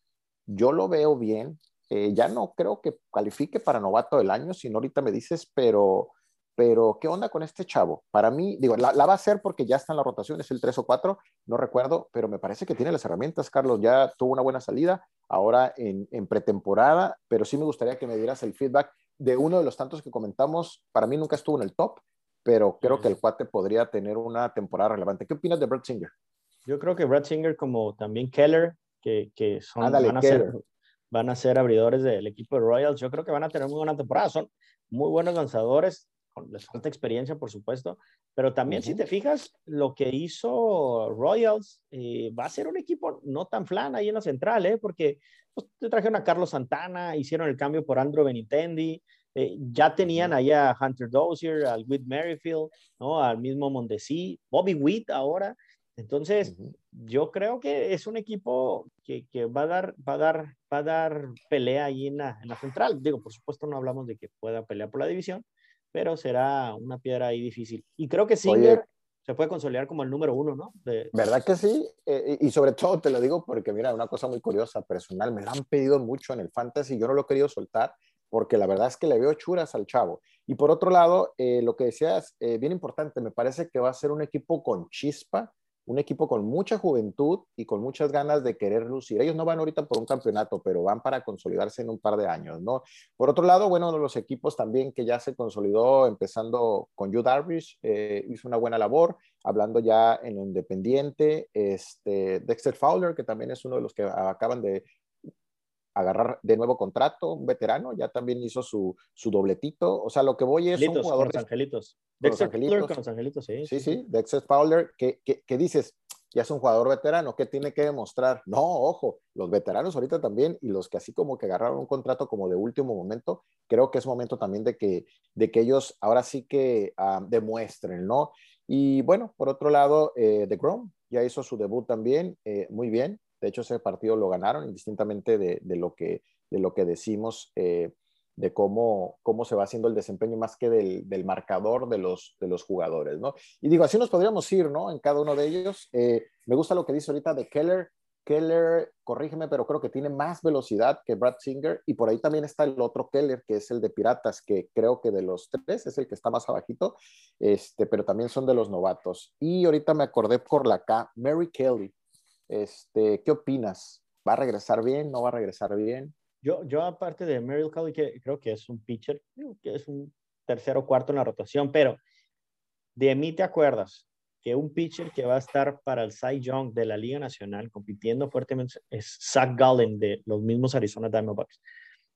Yo lo veo bien, eh, ya no creo que califique para novato del año, si no ahorita me dices, pero pero ¿qué onda con este chavo? Para mí, digo, la, va a hacer porque ya está en la rotación, es el 3 o 4, no recuerdo, pero me parece que tiene las herramientas, Carlos, ya tuvo una buena salida, ahora en, pretemporada, pero sí me gustaría que me dieras el feedback de uno de los tantos que comentamos, para mí nunca estuvo en el top, pero creo que el cuate podría tener una temporada relevante. ¿Qué opinas de Brad Singer? Yo creo que Brad Singer, como también Keller, que, que son, van, a ser, van a ser abridores del equipo de Royals, yo creo que van a tener muy buena temporada, son muy buenos lanzadores, les falta experiencia, por supuesto, pero también si te fijas, lo que hizo Royals eh, va a ser un equipo no tan flan ahí en la central, ¿eh? porque pues, te trajeron a Carlos Santana, hicieron el cambio por Andrew Benitendi, eh, ya tenían ahí a Hunter Dozier, al Whit Merrifield, ¿no? al mismo Mondesi, Bobby Witt ahora. Entonces, yo creo que es un equipo que, que, va, a dar, va, a dar, va a dar pelea ahí en la, en la central. Digo, por supuesto, no hablamos de que pueda pelear por la división, pero será una piedra ahí difícil. Y creo que Singer se puede consolidar como el número uno, ¿no? ¿Verdad que sí? Eh, y sobre todo te lo digo porque, mira, una cosa muy curiosa, personal, me lo han pedido mucho en el fantasy, yo no lo he querido soltar porque la verdad es que le veo churas al chavo. Y por otro lado, eh, lo que decías, eh, bien importante, me parece que va a ser un equipo con chispa, un equipo con mucha juventud y con muchas ganas de querer lucir. Ellos no van ahorita por un campeonato, pero van para consolidarse en un par de años, ¿no? Por otro lado, bueno, los equipos también que ya se consolidó, empezando con Yu Darvish, eh, hizo una buena labor, hablando ya en lo independiente, este, Dexter Fowler, que también es uno de los que acaban de agarrar de nuevo contrato, un veterano, ya también hizo su, su dobletito. O sea, lo que voy es un jugador. Con los angelitos. Dexter Fowler con los angelitos, sí. Sí, sí, Dexter Fowler, que, que, dices, ya es un jugador veterano, ¿qué tiene que demostrar? No, ojo, los veteranos ahorita también y los que así como que agarraron un contrato como de último momento, creo que es momento también de que, de que ellos ahora sí que ah, demuestren, ¿no? Y bueno, por otro lado, eh, The Grom ya hizo su debut también, eh, muy bien, de hecho, ese partido lo ganaron, indistintamente de, lo, que, decimos, eh, de cómo, se va haciendo el desempeño más que del, marcador de los, de los jugadores, ¿no? Y digo, así nos podríamos ir, ¿no? En cada uno de ellos. Eh, me gusta lo que dice ahorita de Keller. Keller, corrígeme, pero creo que tiene más velocidad que Brad Singer. Y por ahí también está el otro Keller, que es el de Piratas, que creo que de los tres es el que está más abajito, este, pero también son de los novatos. Y ahorita me acordé por la K, Mary Kelly. Este, ¿Qué opinas? ¿Va a regresar bien? ¿No va a regresar bien? Yo, yo aparte de Merrill Kelly, que creo que es un pitcher, que es un tercero o cuarto en la rotación, pero de mí te acuerdas que un pitcher que va a estar para el Cy Young de la Liga Nacional compitiendo fuertemente es Zach Gallen de los mismos Arizona Diamondbacks.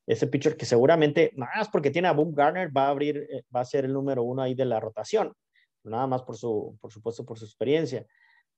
Ese pitcher que seguramente, más porque tiene a Boom Garner, va a abrir, eh, va a ser el número uno ahí de la rotación. Nada más por su, por supuesto, por su experiencia.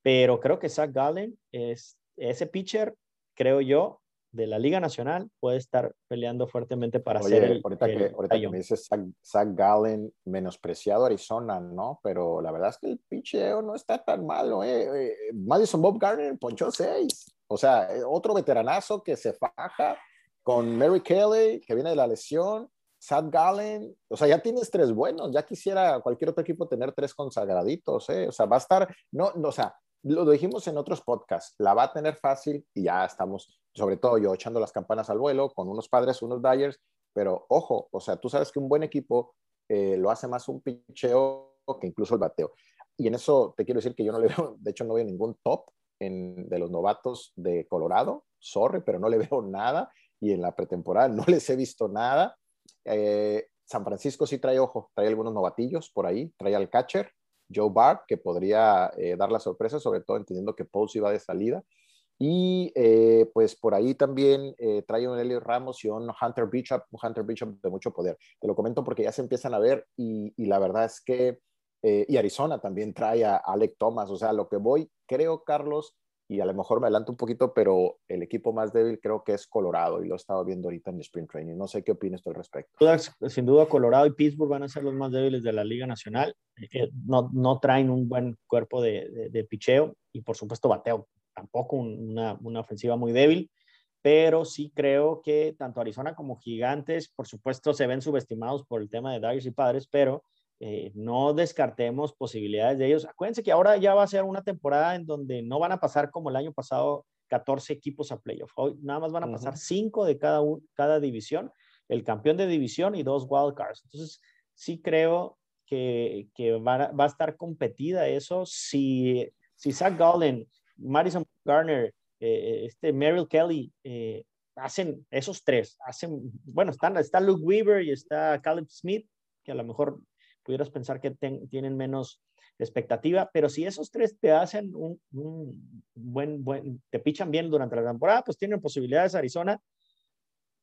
Pero creo que Zach Gallen es ese pitcher, creo yo, de la Liga Nacional puede estar peleando fuertemente para ser el. Ahorita, que, ahorita que me dices Zach, Gallen menospreciado Arizona, ¿no? Pero la verdad es que el pitcheo no está tan malo, ¿eh? eh Madison Bob Garner ponchó seis. O sea, eh, otro veteranazo que se faja con Mary Kelly, que viene de la lesión. Zach Gallen, o sea, ya tienes tres buenos, ya quisiera cualquier otro equipo tener tres consagraditos, ¿eh? O sea, va a estar, no, no o sea, lo dijimos en otros podcasts, la va a tener fácil y ya estamos, sobre todo yo, echando las campanas al vuelo con unos padres, unos Dyers, pero ojo, o sea, tú sabes que un buen equipo eh, lo hace más un picheo que incluso el bateo. Y en eso te quiero decir que yo no le veo, de hecho no veo ningún top en, de los novatos de Colorado, sorry, pero no le veo nada y en la pretemporada no les he visto nada. Eh, San Francisco sí trae ojo, trae algunos novatillos por ahí, trae al catcher, Joe Bart, que podría eh, dar la sorpresa, sobre todo entendiendo que Posey iba de salida. Y eh, pues por ahí también eh, trae un Elliot Ramos y un Hunter Bishop, un Hunter Bishop de mucho poder. Te lo comento porque ya se empiezan a ver y, y la verdad es que, y Arizona también trae a Alec Thomas. O sea, lo que voy, creo, Carlos, y a lo mejor me adelanto un poquito, pero el equipo más débil creo que es Colorado y lo he estado viendo ahorita en el Sprint Training. No sé qué opinas tú al respecto. Sin duda, Colorado y Pittsburgh van a ser los más débiles de la Liga Nacional. Eh, no, no traen un buen cuerpo de, de, picheo y, por supuesto, bateo. Tampoco una, una, ofensiva muy débil, pero sí creo que tanto Arizona como Gigantes, por supuesto, se ven subestimados por el tema de Darius y Padres, pero eh, no descartemos posibilidades de ellos. Acuérdense que ahora ya va a ser una temporada en donde no van a pasar como el año pasado 14 equipos a playoff. Hoy nada más van a pasar 5 de cada, cada división, el campeón de división y dos wildcards. Entonces, sí creo que, que va, va, a estar competida eso. Si, si Zach Gallen, Madison Garner, eh, este Merrill Kelly, eh, hacen esos tres, hacen, bueno, están, está Luke Weaver y está Caleb Smith, que a lo mejor pudieras pensar que tienen menos expectativa, pero si esos tres te hacen un, buen, buen, te pichan bien durante la temporada, pues tienen posibilidades Arizona,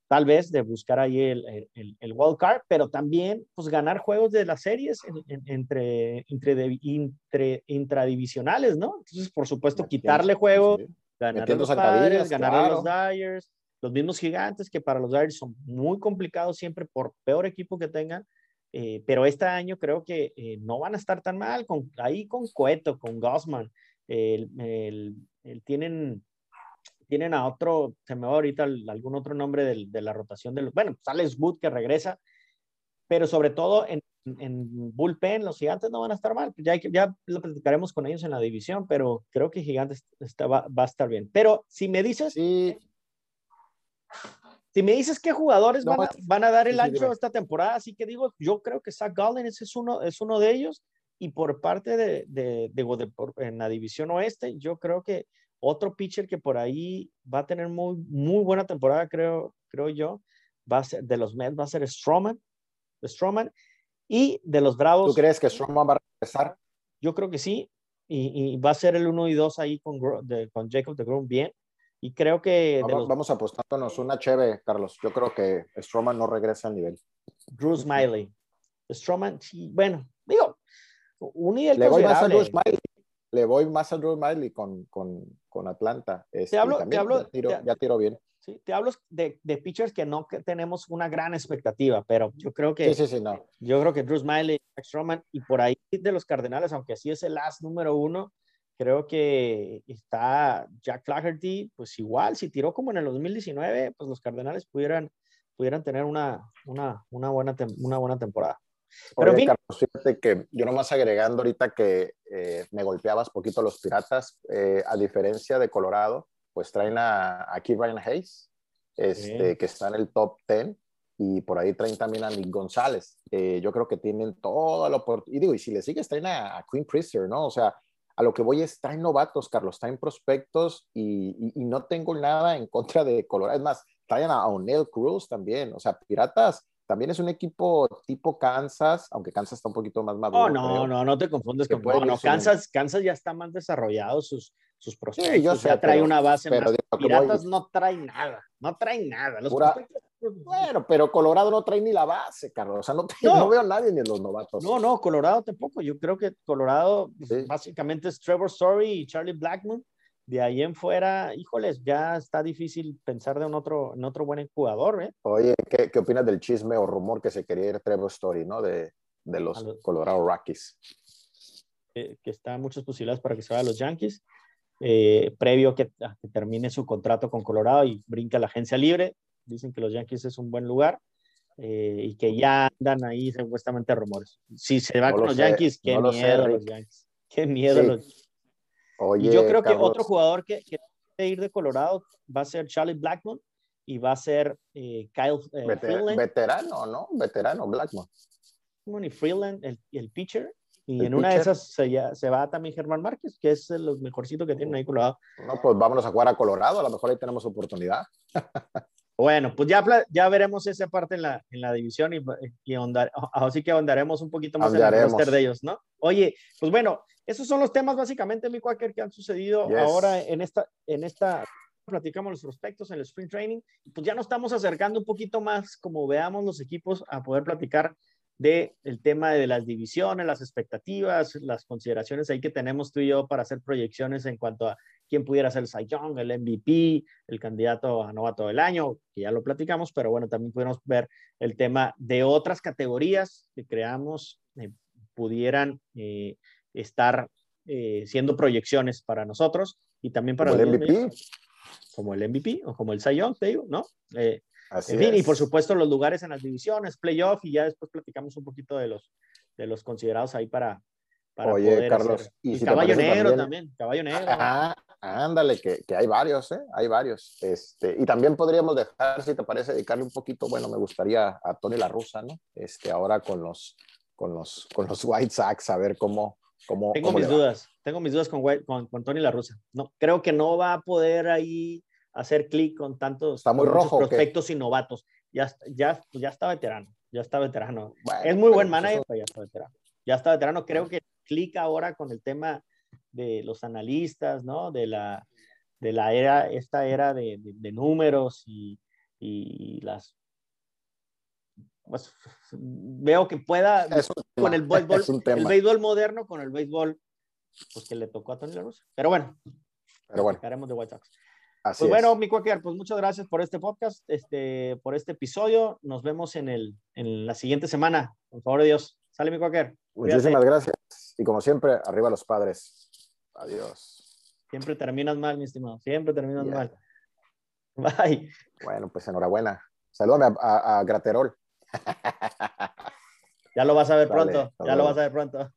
tal vez de buscar ahí el, el, el wild card, pero también pues ganar juegos de las series entre, entre, intradivisionales, ¿no? Entonces, por supuesto, quitarle juego, ganar a los padres, ganar a los Dyers, los mismos gigantes que para los Dyers son muy complicados siempre por peor equipo que tengan, eh, pero este año creo que eh, no van a estar tan mal, con, ahí con Cueto, con Gossman, tienen, tienen a otro, se me va ahorita algún otro nombre de la rotación de los, bueno, sales pues Wood que regresa, pero sobre todo en, en bullpen los gigantes no van a estar mal, ya, ya lo platicaremos con ellos en la división, pero creo que gigantes está, va, va, a estar bien. Pero si me dices... Sí si me dices qué jugadores van, a, dar el ancho esta temporada, así que digo, yo creo que Zach Gallen es uno, es uno de ellos. Y por parte de, de, de, en la división oeste, yo creo que otro pitcher que por ahí va a tener muy, muy buena temporada, creo, creo yo, va a ser de los Mets, va a ser Stroman, Stroman. Y de los Bravos. ¿Tú crees que Stroman va a regresar? Yo creo que sí. Y, y va a ser el 1 y 2 ahí con, de, con Jacob de Grom bien. Y creo que. Vamos, vamos apostándonos una cheve, Carlos. Yo creo que Stroman no regresa al nivel. Drew Smiley. Stroman, sí, bueno, digo, un nivel Le voy más a Drew Smiley. Le voy más a Drew Smiley con, con, con Atlanta. Este, te hablo, te hablo, ya, tiro, ya tiro bien. Sí, te hablo de, de, pitchers que no que tenemos una gran expectativa, pero yo creo que. Sí, sí, sí, no. Yo creo que Drew Smiley, Stroman y por ahí de los Cardenales, aunque así es el last número uno, creo que está Jack Flaherty, pues igual, si tiró como en el 2019, pues los Cardenales pudieran, pudieran tener una, una, una, buena, una buena temporada. Pero Oye, Carlos, fíjate que yo nomás agregando ahorita que eh, me golpeabas poquito los Piratas, eh, a diferencia de Colorado, pues traen a, aquí Ryan Hayes, este, que está en el top 10, y por ahí traen también a Nick González. Eh, yo creo que tienen toda la oportunidad. Y digo, y si le sigues, traen a, a Queen Priester, ¿no? O sea, a lo que voy es, traen novatos, Carlos, traen prospectos y, y, no tengo nada en contra de Colorado. Es más, traen a O'Neill Cruz también. O sea, Piratas también es un equipo tipo Kansas, aunque Kansas está un poquito más maduro. Oh, no, no, no te confundes con no, no, Kansas, Kansas ya está más desarrollado sus, sus prospectos. Sí, yo sé, ya trae una base pero más. Piratas no traen nada, no traen nada. Los Pura, bueno, pero Colorado no trae ni la base, Carlos. O sea, no, no. veo a nadie ni los novatos. No, no, Colorado tampoco. Yo creo que Colorado pues, básicamente es Trevor Story y Charlie Blackmon. De ahí en fuera, híjoles, ya está difícil pensar de un otro, en otro buen jugador. ¿eh? Oye, ¿qué, ¿qué, opinas del chisme o rumor que se quería ir Trevor Story, ¿no? De, de los, Colorado Rockies. Eh, que está muchas posibilidades para que se vaya a los Yankees. Eh, previo que, a que termine su contrato con Colorado y brinca la agencia libre, dicen que los Yankees es un buen lugar eh, y que ya andan ahí supuestamente rumores. Si se va con los Yankees, qué miedo los Yankees. Qué miedo los Oye, y yo creo que otro jugador que, que debe ir de Colorado va a ser Charlie Blackmon y va a ser eh, Kyle eh, Freeland. Veterano, ¿no? Veterano Blackmon. Y Freeland, el, el pitcher. Y en una de esas se, ya, se, va también Germán Márquez, que es el mejorcito que tienen ahí Colorado. No, pues vámonos a jugar a Colorado, a lo mejor ahí tenemos oportunidad. Bueno, pues ya, ya veremos esa parte en la, en la división y, y así que ahondaremos un poquito más en el roster de ellos, ¿no? Oye, pues bueno, esos son los temas básicamente, mi Quaker, que han sucedido ahora en esta, en esta, platicamos los prospectos en el Spring Training, pues ya nos estamos acercando un poquito más, como veamos los equipos, a poder platicar de el tema de las divisiones, las expectativas, las consideraciones ahí que tenemos tú y yo para hacer proyecciones en cuanto a quién pudiera ser el Cy Young, el MVP, el candidato a novato del año, que ya lo platicamos, pero bueno, también podemos ver el tema de otras categorías que creamos eh, pudieran eh, estar eh, siendo proyecciones para nosotros y también para el MVP. Como el MVP o como el Cy Young, te digo, ¿no? Así en fin, y por supuesto los lugares en las divisiones, playoff, y ya después platicamos un poquito de los, de los considerados ahí para, para Oye, poder Carlos, hacer. y, caballo negro también, caballo negro. Ah, ándale, que, que, hay varios, ¿eh? Hay varios. Este, y también podríamos dejar, si te parece, dedicarle un poquito, bueno, me gustaría a Tony La Russa, ¿no? Este, ahora con los, con los, con los White Sox, a ver cómo, cómo Tengo mis dudas, tengo mis dudas con, con, con, Tony La Russa. No, creo que no va a poder ahí hacer clic con tantos, Está muy rojo, prospectos y novatos. Ya, ya, ya está veterano, ya está veterano. es muy buen manager, pero ya está veterano. Ya está veterano, creo que clic ahora con el tema de los analistas, ¿no? De la, de la era, esta era de, de, números y, y, las... Pues, veo que pueda, con el béisbol, el béisbol moderno, con el béisbol, pues que le tocó a Tony La Pero bueno, pero bueno. de White Sox. Así pues bueno, mi Quaker, pues muchas gracias por este podcast, este, por este episodio. Nos vemos en, el, en la siguiente semana. Por favor de Dios. Sale, mi Quaker. Muchísimas gracias. Y como siempre, arriba los padres. Adiós. Siempre terminas mal, mi estimado. Siempre terminas mal. Bye. Bueno, pues enhorabuena. Salúdame a, a, Graterol. Ya lo vas a ver pronto. ya lo vas a ver pronto.